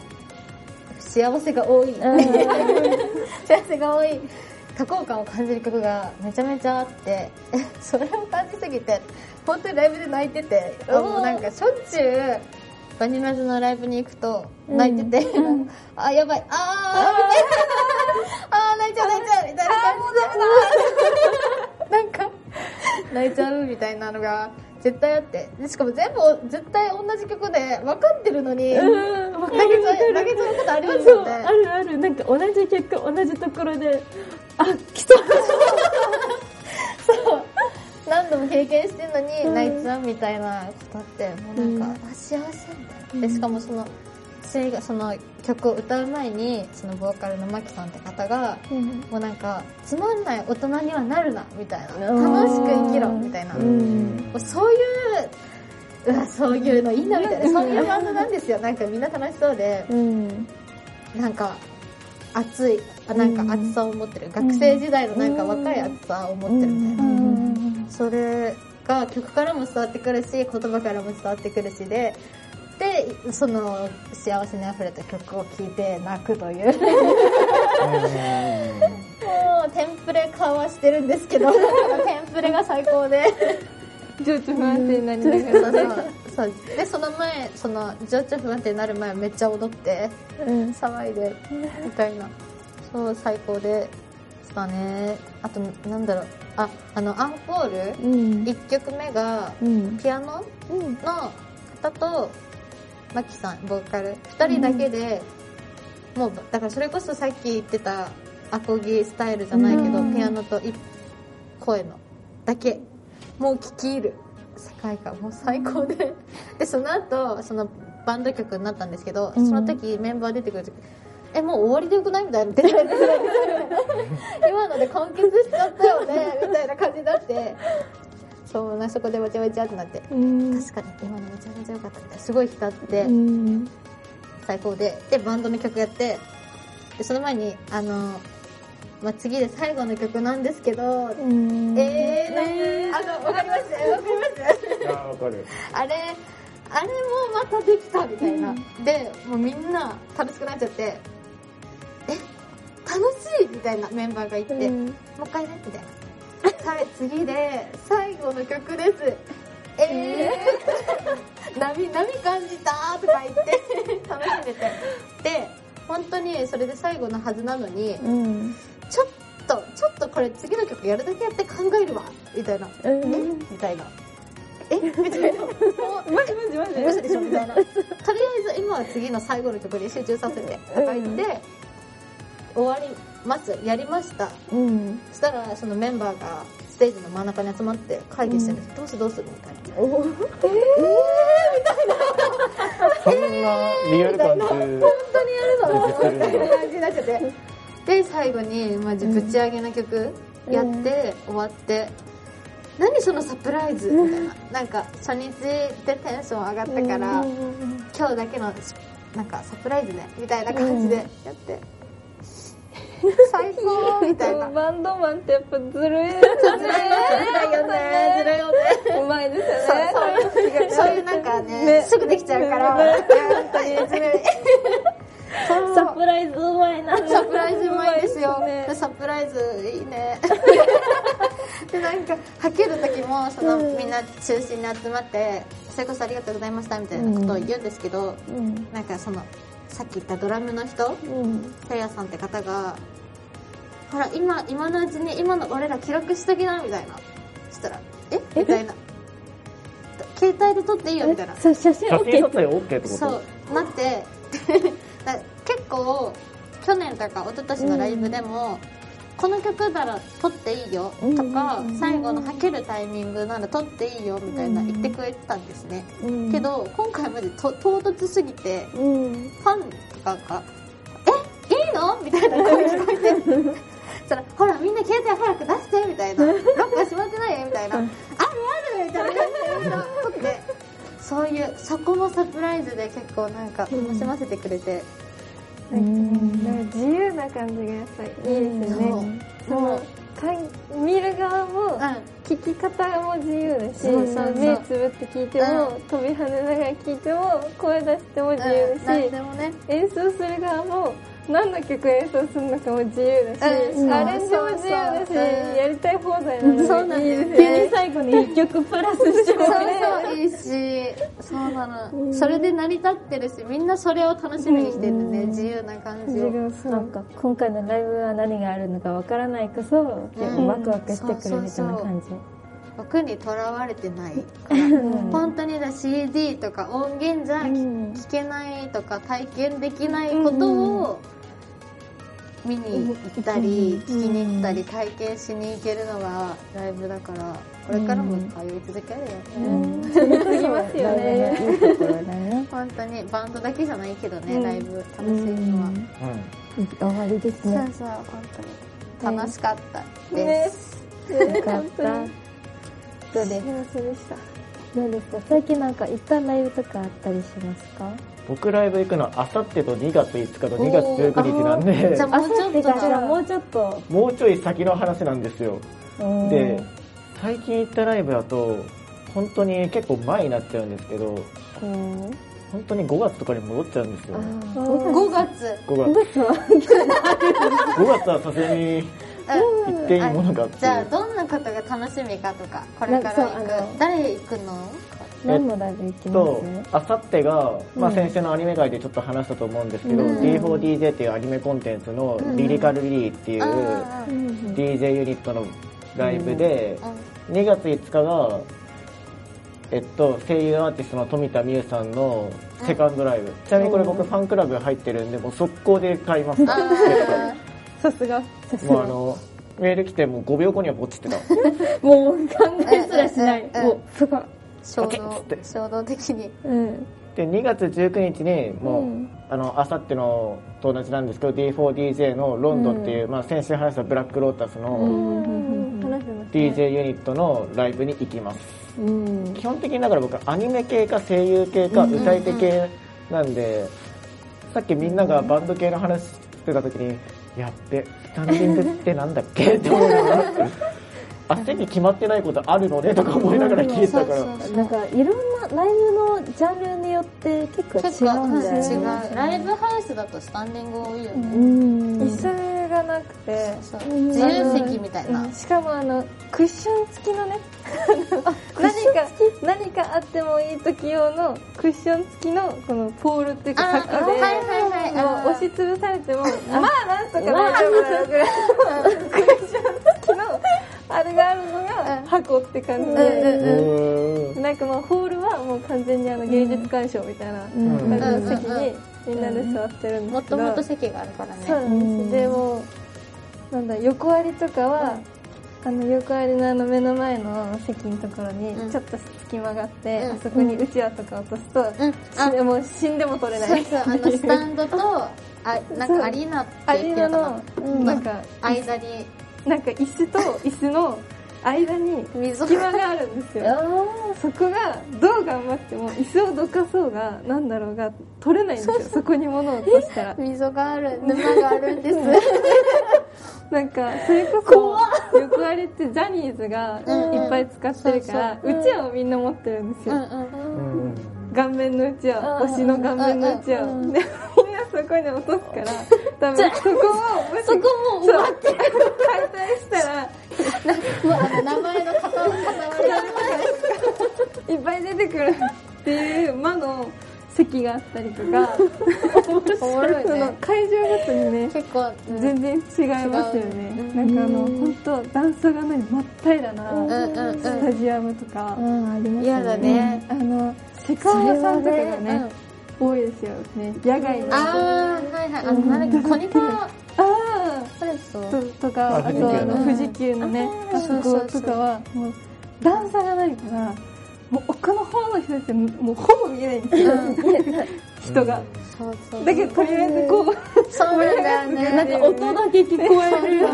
Speaker 4: 幸せが多い、幸せが多い多幸感を感じる曲がめちゃめちゃあってそれを感じすぎて本当にライブで泣いててもうなんかしょっちゅうバニラズのライブに行くと泣いてて、あやばい。あーみたいな。あー泣いちゃう泣いちゃうみたいな感じで。なんか泣いちゃうみたいなのが絶対あって。でしかも全部絶対同じ曲で分かってるのに泣けちゃうことありますよね。
Speaker 1: あるある。なんか同じ曲、同じところで、あ、来た
Speaker 4: そう 何度も経験してるのに泣いちゃうみたいなことってもうなんか、あ幸せみたいなでしかもその私がその曲を歌う前にそのボーカルのマキさんって方がもうなんかつまんない大人にはなるなみたいな。
Speaker 1: うん。
Speaker 4: 楽しく生きろみたいな、も
Speaker 1: うん。
Speaker 4: うそういううわそういうのいいなみたいな。そういうバンドなんですよ。なんかみんな楽しそうで。
Speaker 1: うん。
Speaker 4: なんか熱いあなんか熱さを持ってる、学生時代のなんか若い熱さを持ってるみたいな、それが曲からも伝わってくるし言葉からも伝わってくるしででその幸せにあふれた曲を聴いて泣くという。もうテンプレ化はしてるんですけどテンプレが最高で。
Speaker 3: 情緒不安定になりながら
Speaker 4: そうでその前その情緒不安定になる前めっちゃ踊って
Speaker 1: うん。
Speaker 4: 騒いでみたいなそう最高でしたね。あとなんだろう。ああのアンコール？
Speaker 1: うん。
Speaker 4: 1曲目が
Speaker 1: うん。
Speaker 4: ピアノ？
Speaker 1: うん。
Speaker 4: の方とマキさんボーカル。2人だけで、もうだからそれこそさっき言ってたアコギスタイルじゃないけど、
Speaker 1: うん。
Speaker 4: ピアノと一声のだけ。もう聴き入る。世界観。もう最高で。でその後そのバンド曲になったんですけど、
Speaker 1: うん。
Speaker 4: その時メンバー出てくる時えもう終わりでよくないみたいな。今ので完結しちゃったよねみたいな感じになって。そうなそこでわちゃわちゃってなって。
Speaker 1: うん。
Speaker 4: 確かに今のめちゃめちゃ良かった。みたいすごい浸って
Speaker 1: うん。
Speaker 4: 最高で。でバンドの曲やって。でその前にあの、まあ、次で最後の曲なんですけど、
Speaker 1: うん。
Speaker 4: えー、なあのわかりますわかります
Speaker 2: いやわかる。
Speaker 4: あれあれもまたできたみたいな、でもうみんな楽しくなっちゃって。え楽しいみたいなメンバーが言って、
Speaker 1: うん
Speaker 4: もう一回ねみたいな。はい、次で最後の曲です。えー、波、波感じたとか言って楽しんでて。で、本当にそれで最後のはずなのに、
Speaker 1: うん。
Speaker 4: ちょっと、ちょっとこれ次の曲やるだけやって考えるわみたいな。え
Speaker 1: うん。
Speaker 4: みたいな。え？みたいな。
Speaker 3: マジマジマジ
Speaker 4: 嘘でしょみたいな。とりあえず今は次の最後の曲に集中させて、とか言って、終わります。やりました。
Speaker 1: うん。
Speaker 4: そしたらそのメンバーがステージの真ん中に集まって会議してるんです、どうするどうするみたいな。
Speaker 1: お
Speaker 2: そんなリアル感で
Speaker 4: 本当にやるぞ
Speaker 2: 出てるんだ
Speaker 4: みたいな感じ。になっちゃってで最後に、まあ、じぶち上げの曲やって、終わって。何そのサプライズ？みたいな。なんか初日でテンション上がったから、今日だけのなんかサプライズね。みたいな感じでやって、最高みたいな
Speaker 3: バンドマンってやっぱずるいですね。
Speaker 4: だよねずるいよね
Speaker 3: うまいですよね。
Speaker 4: そういうそういうなんかね
Speaker 3: ね
Speaker 4: すぐできちゃうから、本当にずるい
Speaker 1: サプライズうまいな。
Speaker 4: サプライズうまいですよ、
Speaker 3: ね
Speaker 4: でサプライズいいね でなんかはける時もその、みんな中心に集まってそれこそありがとうございましたみたいなことを言うんですけど、
Speaker 1: うん。
Speaker 4: なんかそのさっき言ったドラムの人
Speaker 1: うん。
Speaker 4: タヤさんって方がほら今今のうちに今の俺ら記録しときなみたいな。そしたらえ？みたいな。携帯で撮っていいよみたいな。
Speaker 1: そう、写真
Speaker 2: 写
Speaker 1: OK
Speaker 2: ってこと？
Speaker 4: そうなって。だ結構去年とか一昨年のライブでも、この曲なら撮っていいよとか、
Speaker 1: うん
Speaker 4: 最後のはけるタイミングなら撮っていいよみたいな言ってくれてたんですね、
Speaker 1: うん。
Speaker 4: け、ど今回までと唐突すぎて
Speaker 1: うん。
Speaker 4: ファンとかが「えいいの?」みたいな声聞こえて そしたら「ほらみんな携帯早く出して」みたいな「ロックが閉まってないよ」みたいな「あるある」みたいな感じで撮ってそういうそこもサプライズで結構なんか楽しませてくれて、
Speaker 3: なんかなん。か自由な感じがやっぱりいいですよね。そのかい見る側も聞き方も自由だし、目つぶって聞いても、
Speaker 4: う
Speaker 3: 飛び跳ねながら聞いても声出しても自由だし、
Speaker 4: でもね。
Speaker 3: 演奏する側も何の曲演奏するのかも自由だし、
Speaker 4: うん
Speaker 3: アレンジも自由だし、やりたい放題なので、
Speaker 4: そうなん
Speaker 3: ですね
Speaker 1: に最後に一曲プラスしても
Speaker 4: そうそういいし。そうなの、それで成り立ってるしみんなそれを楽しみにしてるね自由な感じ
Speaker 1: なんか。今回のライブは何があるのかわからないこそ結構ワクワクしてくるみたいな感じ。
Speaker 4: 枠にとらわれてないから本当にだ CD とか音源じゃ
Speaker 1: うん。
Speaker 4: 聞けないとか体験できないことを見に行ったり聞きに行ったり体験しに行けるのがライブだからこれからも通い続けるよね、
Speaker 1: それこそ
Speaker 3: 次ますよね。
Speaker 4: 本当にバンドだけじゃないけどね、
Speaker 3: うん。
Speaker 4: ライブ楽しいのは、
Speaker 2: うん。
Speaker 1: 終わりです
Speaker 4: そう
Speaker 1: ね。
Speaker 4: そう本当に楽しかった
Speaker 3: ね
Speaker 4: です、
Speaker 1: よかった。どうで。す
Speaker 3: 幸せでした。
Speaker 1: どうですか？最近なんか行ったライブとかあったりしますか？
Speaker 2: 僕ライブ行くのはあさってと2月5日と2月19日なんで。
Speaker 4: じゃあもうちょっと
Speaker 1: あさってから
Speaker 4: だ
Speaker 1: もうちょっと。
Speaker 2: もうちょい先の話なんですよ。
Speaker 1: うん
Speaker 2: で最近行ったライブだと本当に結構前になっちゃうんですけど
Speaker 1: うん
Speaker 2: 本当に5月とかに戻っちゃうんですよ。
Speaker 1: あ
Speaker 4: 5月。
Speaker 2: 5月。
Speaker 1: 月は。
Speaker 2: 5月はさすがに行っていいものがあって。
Speaker 4: じゃあどんなことが楽しみかとかこれから行く。誰行くの？
Speaker 1: 何のライブ行きま
Speaker 2: と
Speaker 1: す
Speaker 2: あさってが、まあ、
Speaker 1: うん
Speaker 2: 先週のアニメ界でちょっと話したと思うんですけど、
Speaker 1: うん。
Speaker 2: D4DJ っていうアニメコンテンツのリリカルリリーっていう DJ ユニットのライブで、2月5日が、えっと、声優アーティストの富田美優さんのセカンドライブ、ちなみにこれ僕ファンクラブ入ってるんでもう速攻で買います。
Speaker 4: あ
Speaker 3: さすが。
Speaker 2: もうあのメール来てもう5秒後にはポチってた。
Speaker 1: もう考えすらしない。
Speaker 4: うん
Speaker 1: もう、そこ。
Speaker 4: 衝
Speaker 2: パキッつ
Speaker 4: 動衝動的に。
Speaker 3: うん。
Speaker 2: で2月19日にもう、
Speaker 1: うん。
Speaker 2: あのあさってのと同じなんですけど D4DJ のロンドンっていう、まあ、先週話したブラックロータスの DJ ユニットのライブに行きます
Speaker 1: うん。
Speaker 2: 基本的にだから僕アニメ系か声優系か歌い手系なん。で、さっきみん。ながバンド系の話してた時にやっべスタンディングってなんだっけ？って思いながらあ席決まってないことあるのねとか思いながら聞いてたから。
Speaker 4: そうそうそう
Speaker 1: なんかいろんなライブのジャンルによって結構違うんだよね。
Speaker 4: 違う。ライブハウスだとスタンディング多いよ
Speaker 1: う
Speaker 4: ね、
Speaker 1: ん。
Speaker 3: 椅子がなくて、
Speaker 4: 自由席みたいな、
Speaker 3: うんしかもあのクッション付きのね 何か何かあってもいい時用のクッション付きのこのポールっていうか
Speaker 4: あ
Speaker 3: 柵で、
Speaker 4: はいはいはい
Speaker 3: 押しつぶされてもまあなんとか大丈夫だよぐらいの クッション付きのあれがあるのが箱って感じ
Speaker 4: うん
Speaker 3: で、なんかもうホールはもう完全にあの芸術鑑賞みたいな
Speaker 1: うん
Speaker 3: 感じの席にみんなで座ってるんですけど、
Speaker 4: ともっと席があるからね。
Speaker 3: そうなんです、でもなんだ横ありとかは、あの横ありのあの目の前の席のところに
Speaker 4: うん。
Speaker 3: ちょっと隙間があって、
Speaker 4: うん。
Speaker 3: あそこにうちわとか落とすと、
Speaker 4: うん。あ
Speaker 3: 死んもう死んでも取れない。
Speaker 4: そうそう。あのスタンドとあなんかアリーナって
Speaker 3: ア
Speaker 4: 言ってるか
Speaker 3: リーナの
Speaker 4: な、
Speaker 3: なんか
Speaker 4: 間に
Speaker 3: なんか椅子と椅子の間に
Speaker 4: 溝
Speaker 3: 隙間があるんですよ。そこがどう頑張っても椅子をどかそうがなんだろうが取れないんですよ。そこに物を落としたら。
Speaker 4: 溝がある沼があるんです。
Speaker 3: なんかそれこそ横ありってジャニーズがいっぱい使ってるから
Speaker 4: そう
Speaker 3: うちわをみんな持ってるんですよ、
Speaker 2: うんうん
Speaker 3: 顔面のうちわ推しの顔面のうちわ。をそこに落とすから多分そこを
Speaker 4: そこも終わって
Speaker 3: 解体したら
Speaker 4: もうあの名前の塊
Speaker 3: いっぱい出てくるっていう魔の席があったりとか
Speaker 4: おもろい
Speaker 3: その
Speaker 4: ね
Speaker 3: 会場ごとにね
Speaker 4: 結構、うん。
Speaker 3: 全然違いますよね、なんかあの本当段差がない真っ平らな
Speaker 4: うんうん
Speaker 3: スタジアムとか、
Speaker 1: うん、あります
Speaker 4: 嫌だね。
Speaker 3: あのセカオワさんとかがね
Speaker 4: うん
Speaker 3: 多いですよね。野外の。
Speaker 4: あーはいはい。あのなん。だっけコニカ
Speaker 3: あ
Speaker 4: それそう
Speaker 3: ーととか
Speaker 2: あ
Speaker 3: あとあの富
Speaker 4: 富士
Speaker 3: 士急のね
Speaker 4: あ
Speaker 3: そとかはもう段差がないからもう奥の方の人ってもうほぼ見えないんですよ。人が。
Speaker 4: そうそう
Speaker 3: だけどとりあえずこう
Speaker 4: そうなんだよね。
Speaker 3: なんか音だけ聞こえる。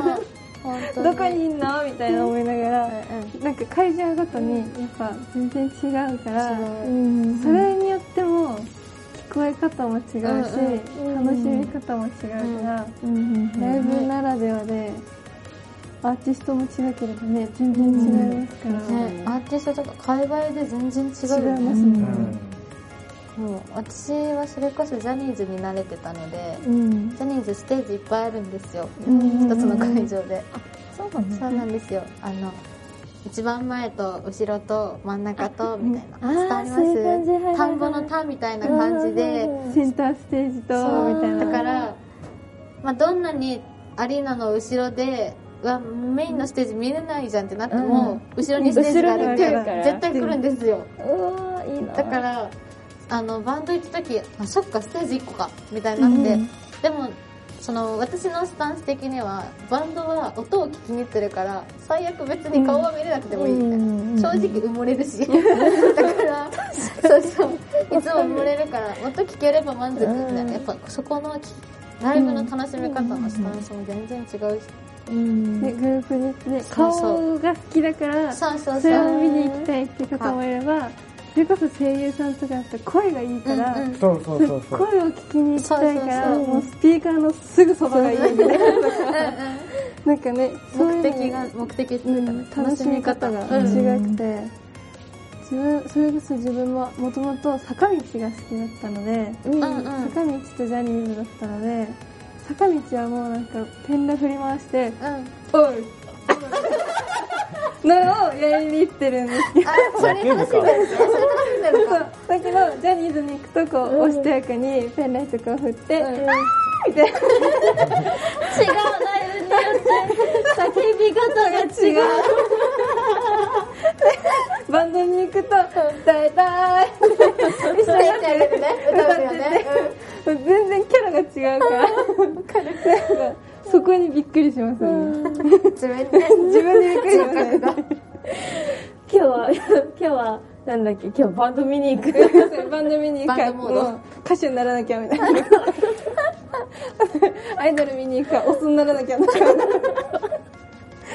Speaker 3: どこにいんのみたいな思いながら
Speaker 4: うん
Speaker 3: なんか会場ごとにやっぱ全然違うから
Speaker 4: うん。
Speaker 1: ん。
Speaker 3: それに聞こえ方も違うし、
Speaker 1: うん
Speaker 3: 楽しみ方も違うから、
Speaker 1: うん
Speaker 3: ライブならではでアーティストも違ければね全然違いますから、
Speaker 4: ね、アーティストとか海外で全然違うよ
Speaker 3: 違います
Speaker 4: ね。
Speaker 2: ん。
Speaker 4: もう。私はそれこそジャニーズに慣れてたので
Speaker 1: うん。
Speaker 4: ジャニーズステージいっぱいあるんですよ。
Speaker 1: うん
Speaker 4: 一つの会場で。
Speaker 1: そうなんです
Speaker 4: そうなんですよ。あの一番前と後ろと真ん中とみたいな
Speaker 1: あ
Speaker 4: 伝わります？田んぼの田みたいな感じで
Speaker 3: センターステージとみたいな。
Speaker 4: だから、まあ、どんなにアリーナの後ろではメインのステージ見れないじゃんってなっても、後ろにステージがあるって絶対来るんですよ。だからあのバンド行った時あそっかステージ1個かみたいになって、
Speaker 1: うん。
Speaker 4: でもその私のスタンス的にはバンドは音を聞きに行ってるから最悪別に顔は見れなくてもいいみたいな、
Speaker 1: うん
Speaker 4: 正直埋もれるし。だからそうそういつも埋もれるから音聞ければ満足みたいな。やっぱそこのライブの楽しみ方のスタンスも全然違うし、
Speaker 1: うん。
Speaker 3: でグループにで
Speaker 4: そうそう。
Speaker 3: 顔が好きだから
Speaker 4: そうそうそう。
Speaker 3: それを見に行きたいって方もいればそれこそ声優さんとかだって声がいいから、
Speaker 4: うんうん。
Speaker 2: そうそうそうそう
Speaker 3: 声を聞きに行きたいからもうスピーカーのすぐそばがいいみたいななんかね
Speaker 4: 目的が目的っていうかね
Speaker 3: 楽しみ方が。
Speaker 4: うん
Speaker 3: 違くて、自分それこそ自分ももともと坂道が好きだったので、
Speaker 1: うん
Speaker 4: うん。うん
Speaker 3: 坂道とジャニーズだったので坂道はもうなんかペンラ振り回して
Speaker 4: うん「
Speaker 3: おい!」のをやりに行ってるんですけど。
Speaker 4: それ楽しみだよね。それ楽しみだよね
Speaker 3: そうだけどジャニーズに行くとこう、おしとやかにペンライトこう振って「あー!」みたいな。
Speaker 1: 違うライブによって。叫び方が違う。
Speaker 3: バンドに行くと「歌いたい!」
Speaker 4: 歌ってあげるね歌うよね。
Speaker 3: 全然キャラが違うから。なんかそこにびっくりしますね、
Speaker 4: 自分で。ね
Speaker 3: 自分でびっくりしますね
Speaker 1: 今日は今日はなんだっけ？今日バンド見に行く。
Speaker 3: バンド見に行く。かもう歌手にならなきゃみたいな。アイドル見に行くかオスにならなきゃみたいな。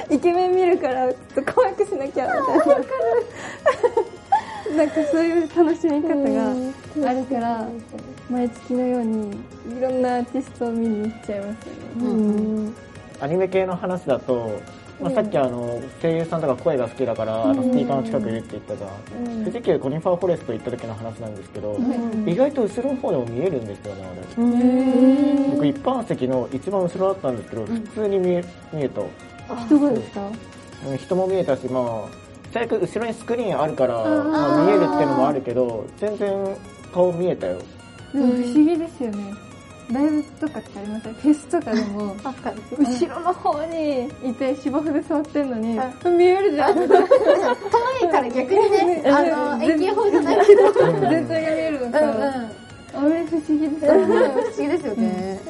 Speaker 3: イケメン見るからちょっと可愛くしなきゃみたいな。なんかそういう楽しみ方があるから毎月のようにいろんなアーティストを見に行っちゃいますよね。
Speaker 1: うん
Speaker 2: アニメ系の話だと、まあ、さっきあの声優さんとか声が好きだから、あのスピーカーの近くいるって言ったじゃん、富士急コニファーフォレスト行った時の話なんですけど、意外と後ろの方でも見えるんですよねあれ、僕一般席の一番後ろだったんですけど普通に見え見えた、
Speaker 3: 人がですか？
Speaker 2: うん人も見えたしまあ最悪後ろにスクリーンあるから、まあ、見えるっていうのもあるけど全然顔見えたよ
Speaker 3: 不思議ですよね。ライブとかってありません？フェスとかでも後ろの方にいて芝生で座ってんのに見えるじゃん。
Speaker 4: 可愛いから逆にねあの遠近法じゃないけど。
Speaker 3: 全体が見えるのか、あれ不思議ですよね。
Speaker 4: 不思議ですよね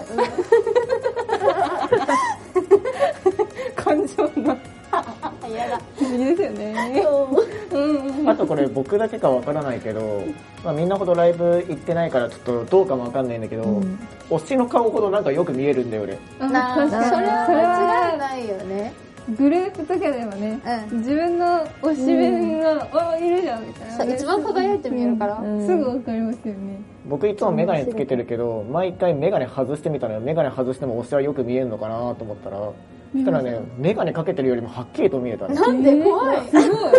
Speaker 2: とこれ僕だけかわからないけど、まあ、みんなほどライブ行ってないからちょっとどうかもわかんないんだけど、推しの顔ほどなんかよく見えるんだよ俺
Speaker 3: あ
Speaker 4: なあ。
Speaker 3: 確かに
Speaker 4: それは間違いないよね。
Speaker 3: グループとかでもね、
Speaker 4: うん。
Speaker 3: 自分の推しメンが、あいるじゃんみたいな。
Speaker 4: 一番輝いて見えるから。
Speaker 1: うん。
Speaker 3: すぐわかりますよね。
Speaker 2: 僕いつもメガネつけてるけど毎回メガネ外してみたのよ。メガネ外しても推しはよく見えるのかなと思ったらそしたらね、メガネかけてるよりもはっきりと見えたね。
Speaker 4: なんで怖い。
Speaker 3: すごい。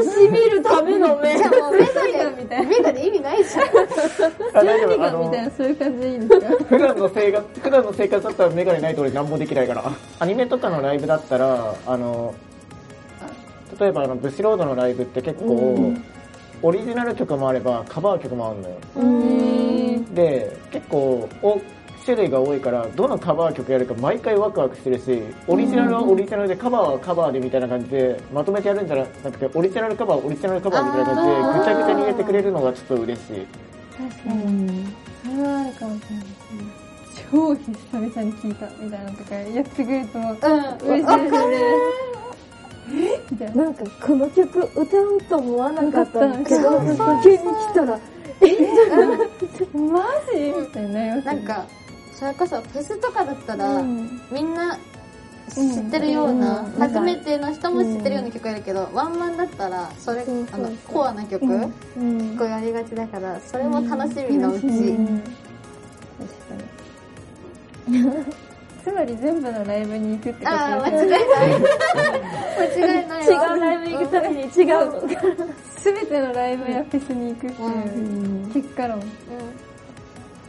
Speaker 1: 推し見るための目
Speaker 4: じゃあもうメガネ、
Speaker 3: みたいな。
Speaker 4: メガネ意味ないじゃん。
Speaker 2: あ大丈夫、あ
Speaker 3: みたい
Speaker 2: の、
Speaker 3: な、そういう感じでいいんですか？
Speaker 2: 普段の生活、普段の生活だったらメガネないと俺何もできないから。アニメとかのライブだったら、あの、例えばあの、ブシロードのライブって結構、
Speaker 1: うん
Speaker 2: オリジナル曲もあればカバー曲もあるのよ。
Speaker 1: うん
Speaker 2: で、結構、お種類が多いから、どのカバー曲やるか毎回ワクワクしてるし、オリジナルはオリジナルで、カバーはカバーでみたいな感じで、まとめてやるんじゃなくて、オリジナルカバー、オリジナルカバーみたいな感じで、ぐちゃぐちゃに入れてくれるのがちょっと嬉しい。
Speaker 3: 確かに。
Speaker 1: うん。
Speaker 3: それはあるかもしれない。ですね。超久々に聞い。たみたい。なのとかやってくれると、
Speaker 4: うん。
Speaker 3: 嬉しいです。よね。え？みたいな。
Speaker 1: なんかこの曲歌うと思わなかったんだけど。急に来たら。
Speaker 3: マジ？みたいにな
Speaker 4: なんか、それこそフェスとかだったら、
Speaker 3: うん。
Speaker 4: みんな知ってるような、
Speaker 1: うん。
Speaker 4: 初めての人も知ってるような曲やるけど、ワンマンだったら、それ、あの、コアな曲、
Speaker 3: うん。
Speaker 1: うん。
Speaker 4: こうやりがちだから、それも楽しみのうち。
Speaker 1: うん。確か
Speaker 3: つまり全部のライブに行くってこと？
Speaker 4: ああ、間違いない。間違いない
Speaker 1: に違
Speaker 4: わ。
Speaker 1: うライブ行くために違う。
Speaker 3: すべてのライブやフェスに行くって
Speaker 1: う
Speaker 3: いうん。結果論。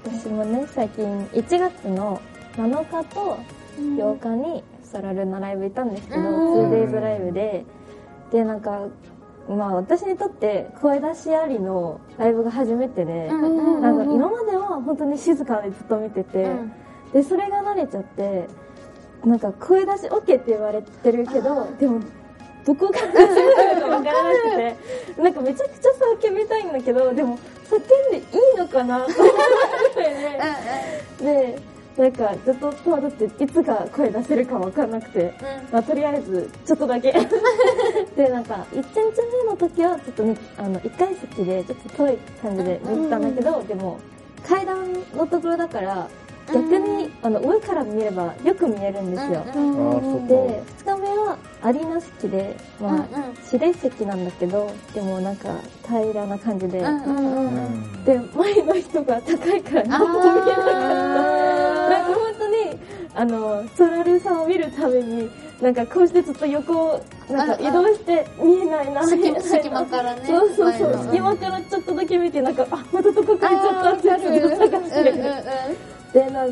Speaker 1: 私もね最近1月の7日と8日にサラルのライブ行ったんですけど、
Speaker 4: うん。
Speaker 1: 2days ライブで。でなんかまあ私にとって声出しありのライブが初めてで、なんか今までは本当に静かでずっと見てて、
Speaker 4: うん。
Speaker 1: でそれが慣れちゃってなんか声出し OK って言われてるけどでもどこから叫ぶのか分からなくてなんかめちゃくちゃ叫びたいんだけどでも叫んでいいのかなと思ってねでなんかずっと戸惑っていつか声出せるか分からなくて、まあ、とりあえずちょっとだけ。でなんか1日目の時はちょっとねあの1階席でちょっと遠い感じで見てたんだけど、でも階段のところだから逆に、あの上から見ればよく見えるんですよ。で2日目はアリーナ席で、まあ
Speaker 4: うんうん。
Speaker 1: 指令席なんだけどでもなんか平らな感じで、
Speaker 4: うんうんうん。
Speaker 2: う
Speaker 4: うん。
Speaker 2: ん
Speaker 1: で前の人が高いから何も見えなかったなんか本当にあのソラルさんを見るためになんかこうしてずっと横をなんか移動して見えないな
Speaker 4: 隙間からね。
Speaker 1: そうそうそう。隙間からちょっとだけ見てなんかあまたどこかにちょっとあって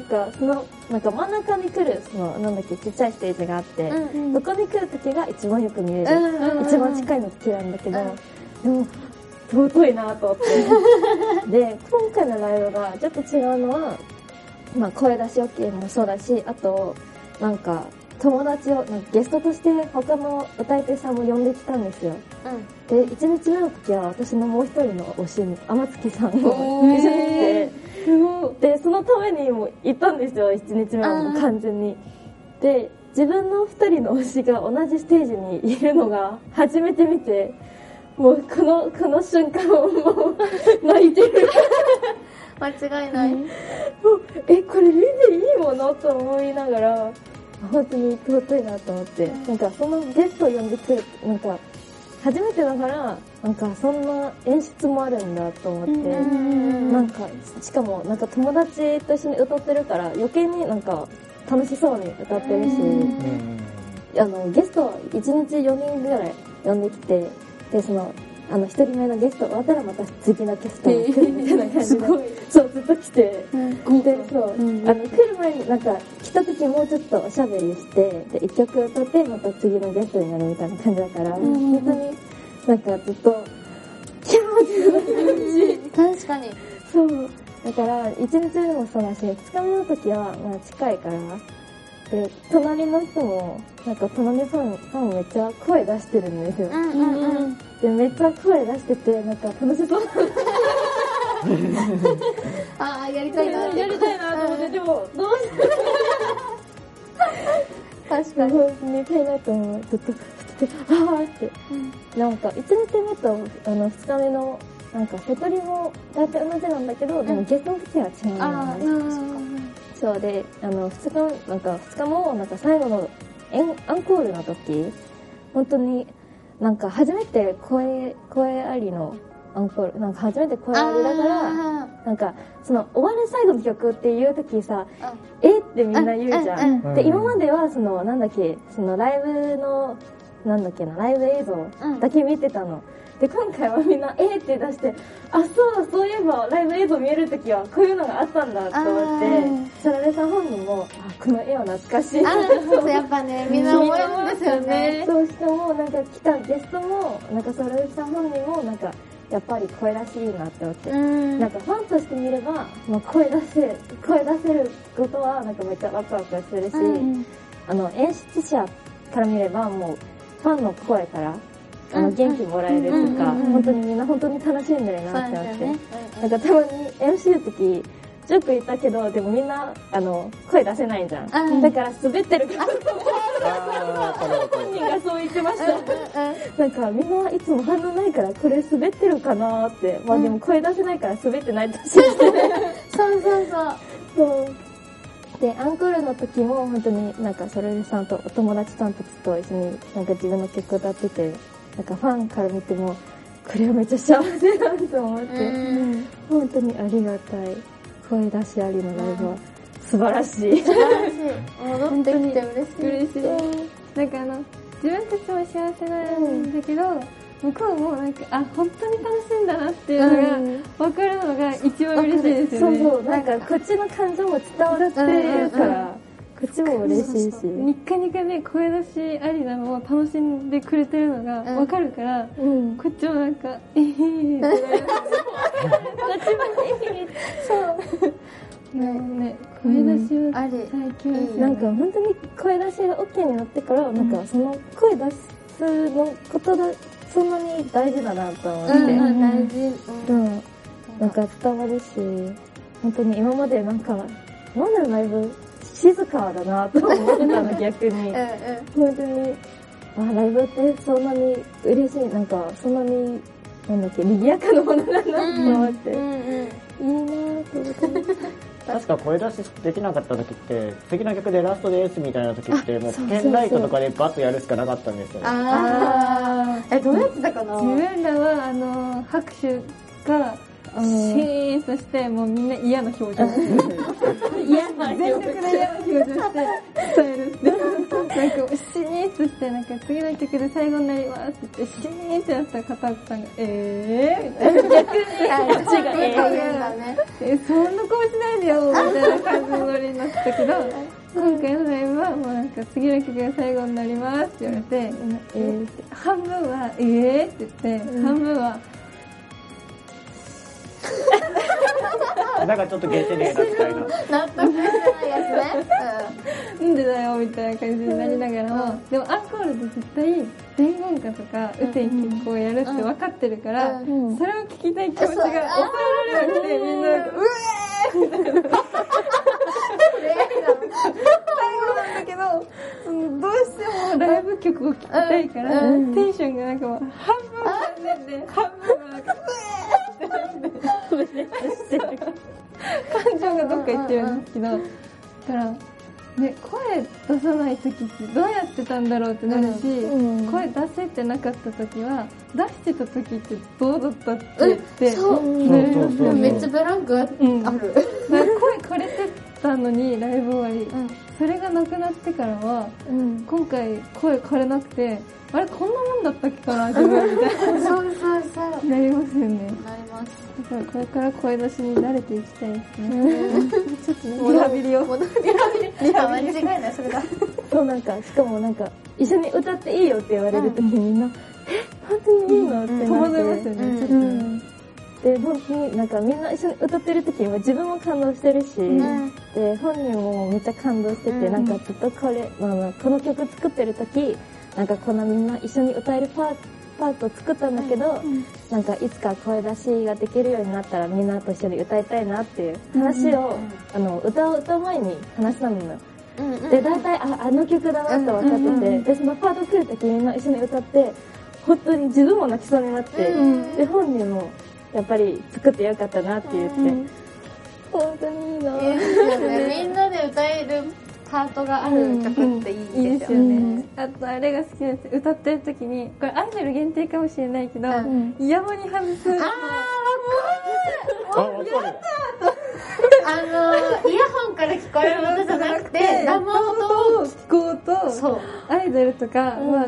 Speaker 1: なんかそのなんか真ん中に来るそのなんだっけちっちゃいステージがあって、
Speaker 4: うん
Speaker 1: そこに来る時が一番よく見える、
Speaker 4: うんうんうん。
Speaker 1: 一番近いの時なんだけど、
Speaker 4: うん。
Speaker 1: でも尊いなと思って。で今回のライブがちょっと違うのは、まあ、声出し OK もそうだしあとなんか友達をゲストとして他の歌い手さんも呼んできたんですよ。で1日目の時は私のもう一人の推し天月さんを一緒に来てでそのためにも行ったんですよ1日目はもう完全に。で自分の2人の推しが同じステージにいるのが初めて見てもうこのこの瞬間をもう泣いてる。
Speaker 4: 間違いない。
Speaker 1: もうえこれ見ていいもの？と思いながら本当に尊いなと思ってなんかそのゲストを呼んでくるなんか初めてだからなんかそんな演出もあるんだと思って、なんかしかもなんか友達と一緒に歌ってるから余計になんか楽しそうに歌ってるし、
Speaker 2: うん
Speaker 1: あのゲスト1日4人ぐらい呼んできてでそのあの1人目のゲスト終わったらまた次のゲストが来るみたいな感じで、そうずっと来て、でそう、あの来る前になんか来た時もうちょっとおしゃべりしてで1曲歌ってまた次のゲストになるみたいな感じだから、本当になんかずっとキャーって感じ。
Speaker 4: 確かに。
Speaker 1: そう。だから、1日目もそうだし、2日目の時は、まあ近いから、で、隣の人も、なんか隣さん、さんめっちゃ声出してるんですよ。
Speaker 4: うんうんうん
Speaker 1: で、めっちゃ声出してて、なんか楽しそう
Speaker 4: ああやりたいなって
Speaker 1: やりたいなと思って、でも、どうして
Speaker 4: 確かに
Speaker 1: も寝たいなと思う。ずっと、ずっと、あーって。なんか、1日目と、あの、2日目の、なんか、セトリも大体同じなんだけど、でもゲストの時は違うんだよ
Speaker 4: ああ
Speaker 1: ね。
Speaker 4: うん
Speaker 1: そうで、あの、二日、なんか二日も、なんか最後のエンアンコールの時、本当に、なんか初めて声、声ありのアンコールなんか初めて声上げだから
Speaker 4: あ
Speaker 1: なんかその終わる最後の曲っていう時さ
Speaker 4: ー「
Speaker 1: えっ?」てみんな言うじゃ
Speaker 4: うん
Speaker 1: ん。で今まではそのなんだっけそのライブのなんだっけなライブ映像だけ見てたの、で今回はみんな「えっ?」って出してあそうそういえばライブ映像見える時はこういうのがあったんだと思ってそられさん本人もあこの絵は懐かしい。
Speaker 4: あーそうやっぱね みんな思うんですよね。
Speaker 1: そうしかもなんか来たゲストもなんかそられさん本人もなんかやっぱり声らしいなって思って、
Speaker 4: うん。
Speaker 1: なんかファンとして見れば、まあ、声出せ声出せることはなんかめっちゃワクワクするし、
Speaker 4: うん。
Speaker 1: あの演出者から見ればもうファンの声からあの
Speaker 4: うん
Speaker 1: 元気もらえるとか、本当にみんな本当に楽しんでるなって思って、なんかたまに MC の時ジョーク言ったけどでもみんなあの声出せないじゃん、
Speaker 4: うん。
Speaker 1: だから滑ってるから。本人がそう言ってました、なんかみんないつも反応ないからこれ滑ってるかなって。まあでも声出せないから滑ってないと信じて。
Speaker 4: そうそうそう。
Speaker 1: そう。でアンコールの時も本当になんかそれさんとお友達さんたちと一緒になんか自分の曲歌っててなんかファンから見てもこれはめっちゃ幸せだと思って、
Speaker 4: うん。
Speaker 1: 本当にありがたい。声出しありのライブは素晴らしい、
Speaker 4: 素晴らしい。戻ってきて嬉しい。
Speaker 3: 嬉しい。なんかあの自分たちも幸せなんだけど、向こうもなんかあ本当に楽しいんだなっていうのが分かるのが一番嬉しいですよね、
Speaker 1: そうそう。なんかこっちの感情も伝わってるから、こっちも嬉しいし。
Speaker 3: ニッカニカで声出しありなのを楽しんでくれてるのが分かるから、
Speaker 1: うん。
Speaker 3: こっちもなんか「えへへ」って。なるそう。ね声出しは
Speaker 4: あり。
Speaker 3: 最強ですよね。
Speaker 1: なんか本当に声出しが OK になってから、なんかその声出すのことだそんなに大事だなと思って、
Speaker 4: うんうん大事。
Speaker 1: うん。なんか伝わるし本当に今までなんかなんでライブ静かだなと思ってたの逆に。
Speaker 4: うんうん
Speaker 1: 本当に。あライブってそんなに嬉しいなんかそんなになんだっけ賑やかなものだなと思って、
Speaker 4: うんうん
Speaker 1: いいなと思って。
Speaker 2: 確か声出しできなかった時って次の曲でラストですみたいな時ってもうペンライトとかでバッとやるしかなかったんですよね。
Speaker 4: あー。えどうやってたかな
Speaker 3: 自分らはあの拍手がシーンとしてもうみんな嫌な表情 嫌な全力で嫌な表情して伝えるってなんかシーンとしてなんか次の曲で最後になりますって言ってシーンってなった片岡さんがえーみたいな逆に。
Speaker 4: こっちがええ言うんだね
Speaker 3: えそんな顔しないでよ。みたいな感じのノリになったけど今回のライブはもうなんか次の曲が最後になりますって言われて、えーて半分はえーって言って、半分は
Speaker 2: なんかちょっとゲテレーなみたいな。
Speaker 4: 納得してないやつね。
Speaker 3: なんでだよみたいな感じになりながらも、でもアンコールで絶対全言歌とか雨天結構やるって分かってるから、
Speaker 1: うん。
Speaker 3: それを聞きたい気持ちが抑えられなくてみんななんかう最後なんだけどそのどうしてもライブ曲を聴きたいから、
Speaker 1: うん
Speaker 3: テンションがなんかもう半分は半分で半分はなんかうえーってなって感情がどっか行ってるんですけどだからね声出さない時ってどうやってたんだろうってなるし、
Speaker 1: うん。
Speaker 3: 声出せてなかった時は出してた時ってどうだったっけって
Speaker 4: そう。めっちゃブランクある。
Speaker 3: うん。声枯れてたのにライブ終わり、
Speaker 4: ん。
Speaker 3: それがなくなってからは
Speaker 1: うん。
Speaker 3: 今回声枯れなくてあれこんなもんだったっけかな 自分みたい
Speaker 4: そうそうそう。
Speaker 3: ななりますよね。
Speaker 4: なります。
Speaker 3: だからこれから声出しに慣れていきたいですね。ちょっとねリハビリを。
Speaker 4: リハビリ。間違いないそれだ。
Speaker 1: そうなんかしかもなんか一緒に歌っていいよって言われる時みん。な、え本当にいいの？ってなって、
Speaker 3: 戸惑いますよね、
Speaker 4: うん
Speaker 3: ちょっとね。
Speaker 1: うんで本当になんかみんな一緒に歌ってる時も自分も感動してるし、
Speaker 4: ん。
Speaker 1: で本人もめっちゃ感動してて、
Speaker 4: うん。
Speaker 1: なんかずっとこれ、まあ、この曲作ってる時なんかこんなみんな一緒に歌えるパーパートを作ったんだけど、なんかいつか声出しができるようになったらみんなと一緒に歌いたいなっていう話を、あの歌を歌う前に話したのよ。
Speaker 4: うんうん。
Speaker 1: で大体ああの曲だなって分かってて、でそのパート来る時みんな一緒に歌って本当に自分も泣きそうになって、
Speaker 4: うん。
Speaker 1: で本人もやっぱり作ってよかったなって言って、本当にいいない
Speaker 4: いですよね。みんなで歌えるパートがある曲っていいですよね。
Speaker 3: いいですよね、あとあれが好きです歌ってる時にこれアイドル限定かもしれないけど、
Speaker 4: うん。
Speaker 3: イヤモニ外す
Speaker 4: あ
Speaker 2: あ、わかる。
Speaker 4: あのイヤホンから聞こえる音じゃなくて生音を
Speaker 3: を聞こうと
Speaker 4: そう。
Speaker 3: アイドルとか、まあ、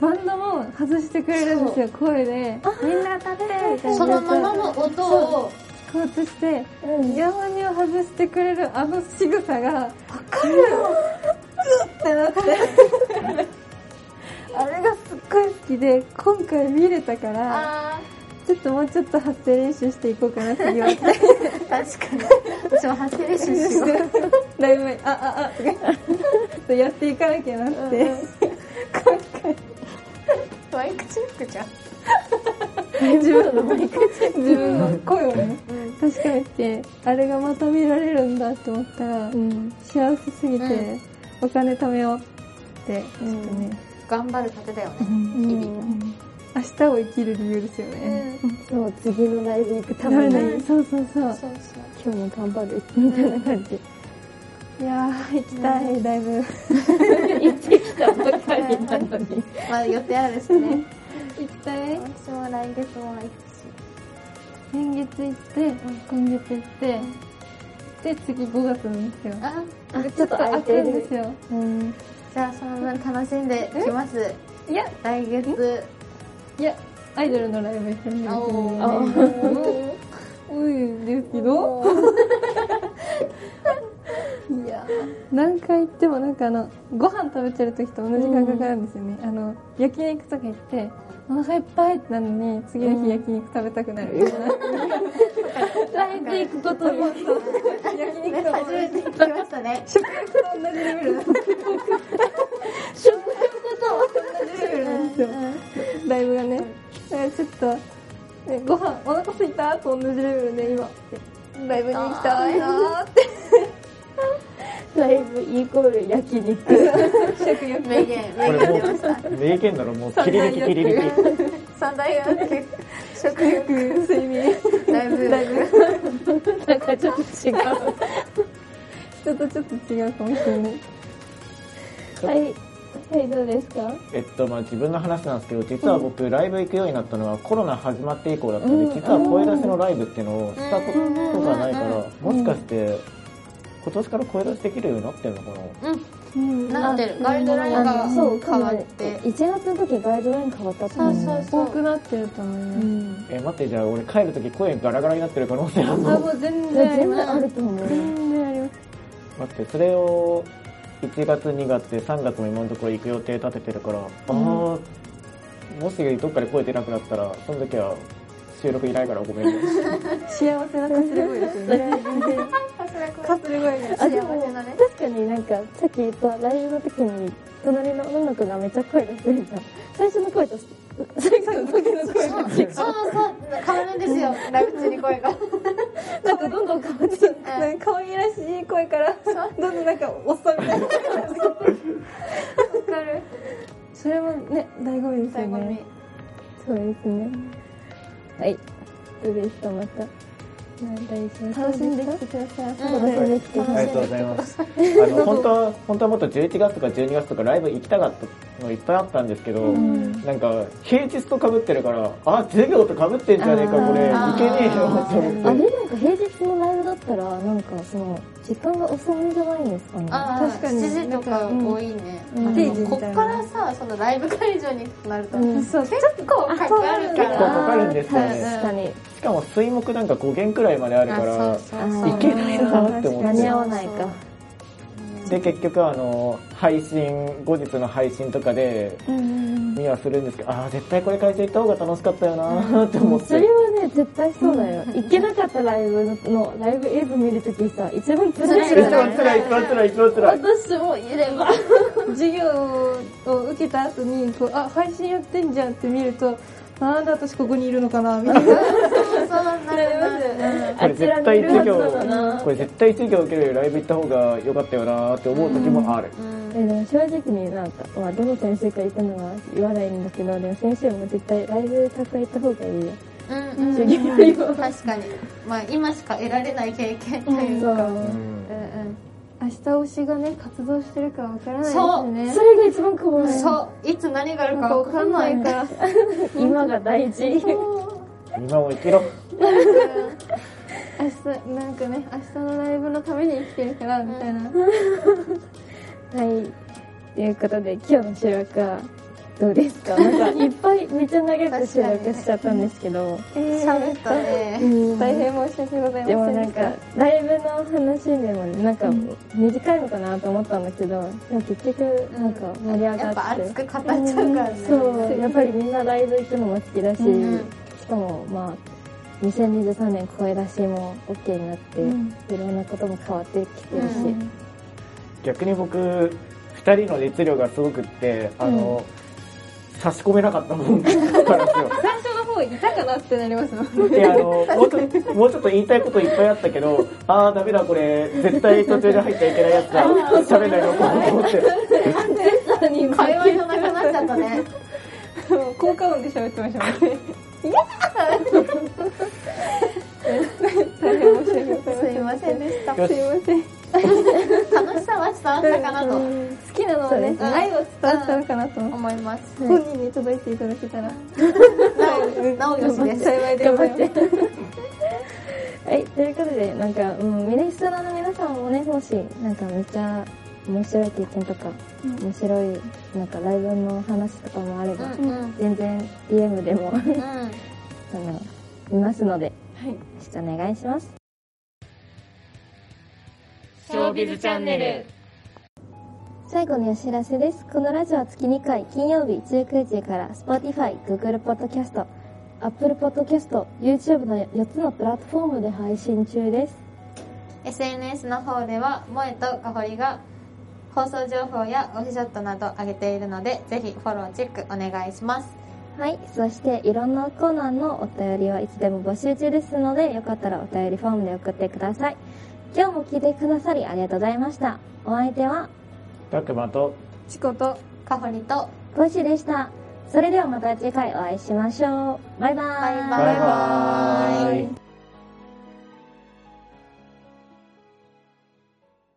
Speaker 3: バンドも外してくれるんですよ声で。みんな歌ってみたいな。
Speaker 4: そのままの音を。
Speaker 3: こうとして、
Speaker 1: うん。
Speaker 3: イヤモニを外してくれるあの仕草がわかる。ってなってあれがすっごい好きで今回見れたから
Speaker 4: あ
Speaker 3: ちょっともうちょっと発声練習していこうかな次は
Speaker 4: ー確かに。私も発声練習しよう。
Speaker 3: ライブ前。にあああとか やっていかなきゃなって、今回
Speaker 4: ワイクチックじゃん
Speaker 3: 自分の自分の声をね、確かめてあれがまた見られるんだって思ったら、幸せすぎて、
Speaker 4: うん
Speaker 3: お金貯めようってちょっとね、
Speaker 4: 頑張る糧だよね日々。
Speaker 3: 明日を生きる理由ですよね、
Speaker 1: そう、次のライブ行くた
Speaker 3: ダ
Speaker 1: めに、
Speaker 3: そうそうそう
Speaker 4: そう。そう
Speaker 1: 今日も頑張る、みたいな感じ。
Speaker 3: いやー行きたい、ライブ
Speaker 1: 行ってきたばかりなのに。
Speaker 4: まあ予定あるしね。
Speaker 3: 行きたい？
Speaker 4: 私も来月も行くし
Speaker 3: 先月行って今月行ってで次5月なんですよ。
Speaker 4: あ
Speaker 1: あ、
Speaker 3: ちょっと空くんですよ。
Speaker 1: うん。
Speaker 4: じゃあその分楽しんできます？
Speaker 3: いや。
Speaker 4: 来月。
Speaker 3: いやアイドルのライブ一緒に
Speaker 4: あ
Speaker 3: 行く
Speaker 1: あ
Speaker 3: 多いですけどいや何回行ってもなんかあのご飯食べてる時と同じ感覚なんですよね、あの焼肉とか行ってお腹いっぱいなるのに次の日焼肉食べたくなるような、ライブ行くことに。焼肉と
Speaker 4: 初めて聞きましたね。
Speaker 3: 食欲と同じレベル。なんですよ食欲と同じレベルなんですよ。ライブがね。だからちょっとねご飯お腹空いたと同じレベルで今ライブに行きたいなーって
Speaker 1: ライブイコール焼肉。
Speaker 3: 食欲
Speaker 4: 名言名言出ました
Speaker 2: 名言だろ、もう、切り抜き切り抜き。
Speaker 4: 三大欲求食欲
Speaker 3: 睡眠
Speaker 4: ライブ
Speaker 3: ライブ
Speaker 1: なんかちょっと違う。
Speaker 3: ちょっとちょっと違うかもしれない。
Speaker 1: はい。はい、どうですか？
Speaker 2: えっと、まあ自分の話なんですけど、実は僕、ライブ行くようになったのはコロナ始まって以降だったんで、実は声出しのライブっていうのをしたことがないから、もしかして、今年から声出しできるようになってんのかな？
Speaker 3: うん。
Speaker 4: なってる。ガイドラインが
Speaker 1: あそう、
Speaker 4: 変わって。
Speaker 1: 1月の時ガイドライン変わったと
Speaker 4: そう。
Speaker 1: 思う。
Speaker 4: そうそう。
Speaker 3: 多くなってると思います、
Speaker 2: え、待って、じゃあ俺帰るとき声ガラガラになってる可能性ある
Speaker 3: あ
Speaker 2: の？
Speaker 3: もう全
Speaker 1: いや全
Speaker 3: 然あ
Speaker 1: ると思う。
Speaker 3: 全然あります
Speaker 2: 待って、それを1月、2月、3月も今のところ行く予定立ててるから、ああ、もしどっかで声出なくなったら、その時は収録いないからごめんね。
Speaker 3: 幸せなかすれ声ですね声
Speaker 4: 幸せなね、
Speaker 1: 確かになんか、さっき言ったライブの時に、隣の女の子がめっちゃ声出してるじゃん。最初の声と、最後の時の声が違う。
Speaker 4: そうそう変わるんですよライブ中に声が
Speaker 1: なんかどんどん変わって。
Speaker 3: なんか可愛らしい声からどんどんなんかおっさんみたいな
Speaker 4: わかる
Speaker 3: それもね醍醐味ですよ
Speaker 4: 最後に
Speaker 3: ね
Speaker 1: そうですね。はい。どうでした？また。
Speaker 3: 楽しんできてください
Speaker 1: 楽しんできてください
Speaker 2: ありがとうございます。あの、本当は、本当はもっと11月とか12月とかライブ行きたかったのいっぱいあったんですけど、なんか、平日と被ってるから、あ、授業と被ってんじゃねえか、これ、
Speaker 4: あー
Speaker 2: いけねえよ、と思
Speaker 1: あれ
Speaker 2: って。
Speaker 1: なんか平日のライブだったら、なんかその、時間が遅めじゃないんですかね。
Speaker 3: 確かに。
Speaker 4: 7時とか多いね、
Speaker 1: うん。
Speaker 4: あ
Speaker 3: 定時みたいな
Speaker 4: のこっからさそのライブ会場になると、
Speaker 1: うん。
Speaker 3: そう
Speaker 4: 結構かかるから。
Speaker 2: 結構かかるんですよ。ね
Speaker 1: 確かに。
Speaker 2: しかも水木なんか5限くらいまであるから、
Speaker 4: あそうそうそう。
Speaker 2: いけないなって思って。
Speaker 1: 間に合。わないか。
Speaker 2: で、結局あの、配信、後日の配信とかで、見はするんですけど、ああ、絶対これ会社行った方が楽しかったよなって思って。
Speaker 1: それはね、絶対そうだよ。行けなかったライブの、ライブ映像見るときさ、一番辛い
Speaker 2: 一番辛い、一番辛い、一番辛い。
Speaker 1: 私もいれば。
Speaker 3: 授業を受けた後にこうあ配信やってんじゃんって見るとなんで私ここにいるのかなみたいな
Speaker 4: そうなるなる
Speaker 2: これ絶対授業、これ絶対授業受けるよりライブ行った方が良かったよなって思う時もある。
Speaker 1: えでも正直になんか、まあ、どの先生か言ったのは言わないんだけど、でも先生も絶対ライブたくさん行った方がいいよ。
Speaker 4: うんうん。確かにまあ今しか得られない経験というか、うん
Speaker 2: うん
Speaker 4: うん
Speaker 3: 明日推しがね活動してるかわからないです
Speaker 4: そう
Speaker 3: ね
Speaker 1: それが一番怖い。
Speaker 4: そういつ何がある
Speaker 3: かわかん
Speaker 4: か分かんな
Speaker 3: ないいから
Speaker 1: 今が大事。
Speaker 2: 今を生きろ。
Speaker 3: 明日なんかね明日のライブのために生きてるからみたいな、
Speaker 1: はい。ということで、今日の収録はどうですか？なんか、いっぱいめっちゃ長く収録しちゃったんですけど。
Speaker 4: 喋ったね
Speaker 3: 大変申し訳ございませんでした。
Speaker 1: なんか、ライブの話でもなんか、短いのかなと思ったんだけど、でも結局、なんか盛り上がって。
Speaker 4: やっぱ熱く語っちゃうからね。
Speaker 1: そう、やっぱりみんなライブ行くのも好きだし、
Speaker 4: うん。
Speaker 1: しかもまあ、2023年声出しも OK になって、
Speaker 3: うん。
Speaker 1: いろんなことも変わってきてるし、
Speaker 4: うん。
Speaker 2: 逆に僕、二人の熱量がすごくって、あの、差し込めなかったもん。
Speaker 3: 最初の方いたかなってなりますもん
Speaker 2: で、あの、もうちょっと、もうちょっと言いたいこといっぱいあったけど、あーダメだこれ、絶対途中で入っちゃいけないやつだ、喋んないのこうと思って。
Speaker 4: 会話じゃなくなっちゃったね。
Speaker 3: 効果音で喋ってましたもんね。大変申し訳ございません。
Speaker 4: すいませんでした。
Speaker 3: すいません
Speaker 4: 楽しさは伝わったかなと。
Speaker 3: 好きなのはね愛を伝わったのかなと
Speaker 4: 思います。
Speaker 3: 本人に届いていただけたら。
Speaker 4: なおよしです。
Speaker 3: 幸いで
Speaker 1: 頑張て。はい、ということで、なんか、うん、ミネストラの皆さんもね、もし、なんかめっちゃ面白い経験とか、面白い、なんかライブの話とかもあれば、全然 DM でも、あ
Speaker 4: うん。
Speaker 1: の、見ますので、
Speaker 3: はい。
Speaker 1: よろしくお願いします。
Speaker 5: ショービズチャンネル
Speaker 1: 最後にお知らせです。このラジオは月2回、金曜日19時から Spotify、Google Podcast、Apple Podcast、YouTube の4つのプラットフォームで配信中です。
Speaker 4: SNS の方では萌えとかほりが放送情報やオフィショットなど上げているのでぜひフォローチェックお願いします
Speaker 1: はい。そして、いろんなコーナーのお便りはいつでも募集中ですので、よかったらお便りフォームで送ってください。今日も聞いてくださりありがとうございました。お相手は、
Speaker 2: たくまと、
Speaker 3: チコと
Speaker 4: かほりと
Speaker 1: コッシーでした。それではまた次回お会いしましょう。バイバーイ。
Speaker 4: バイバイ
Speaker 2: バイバーイ。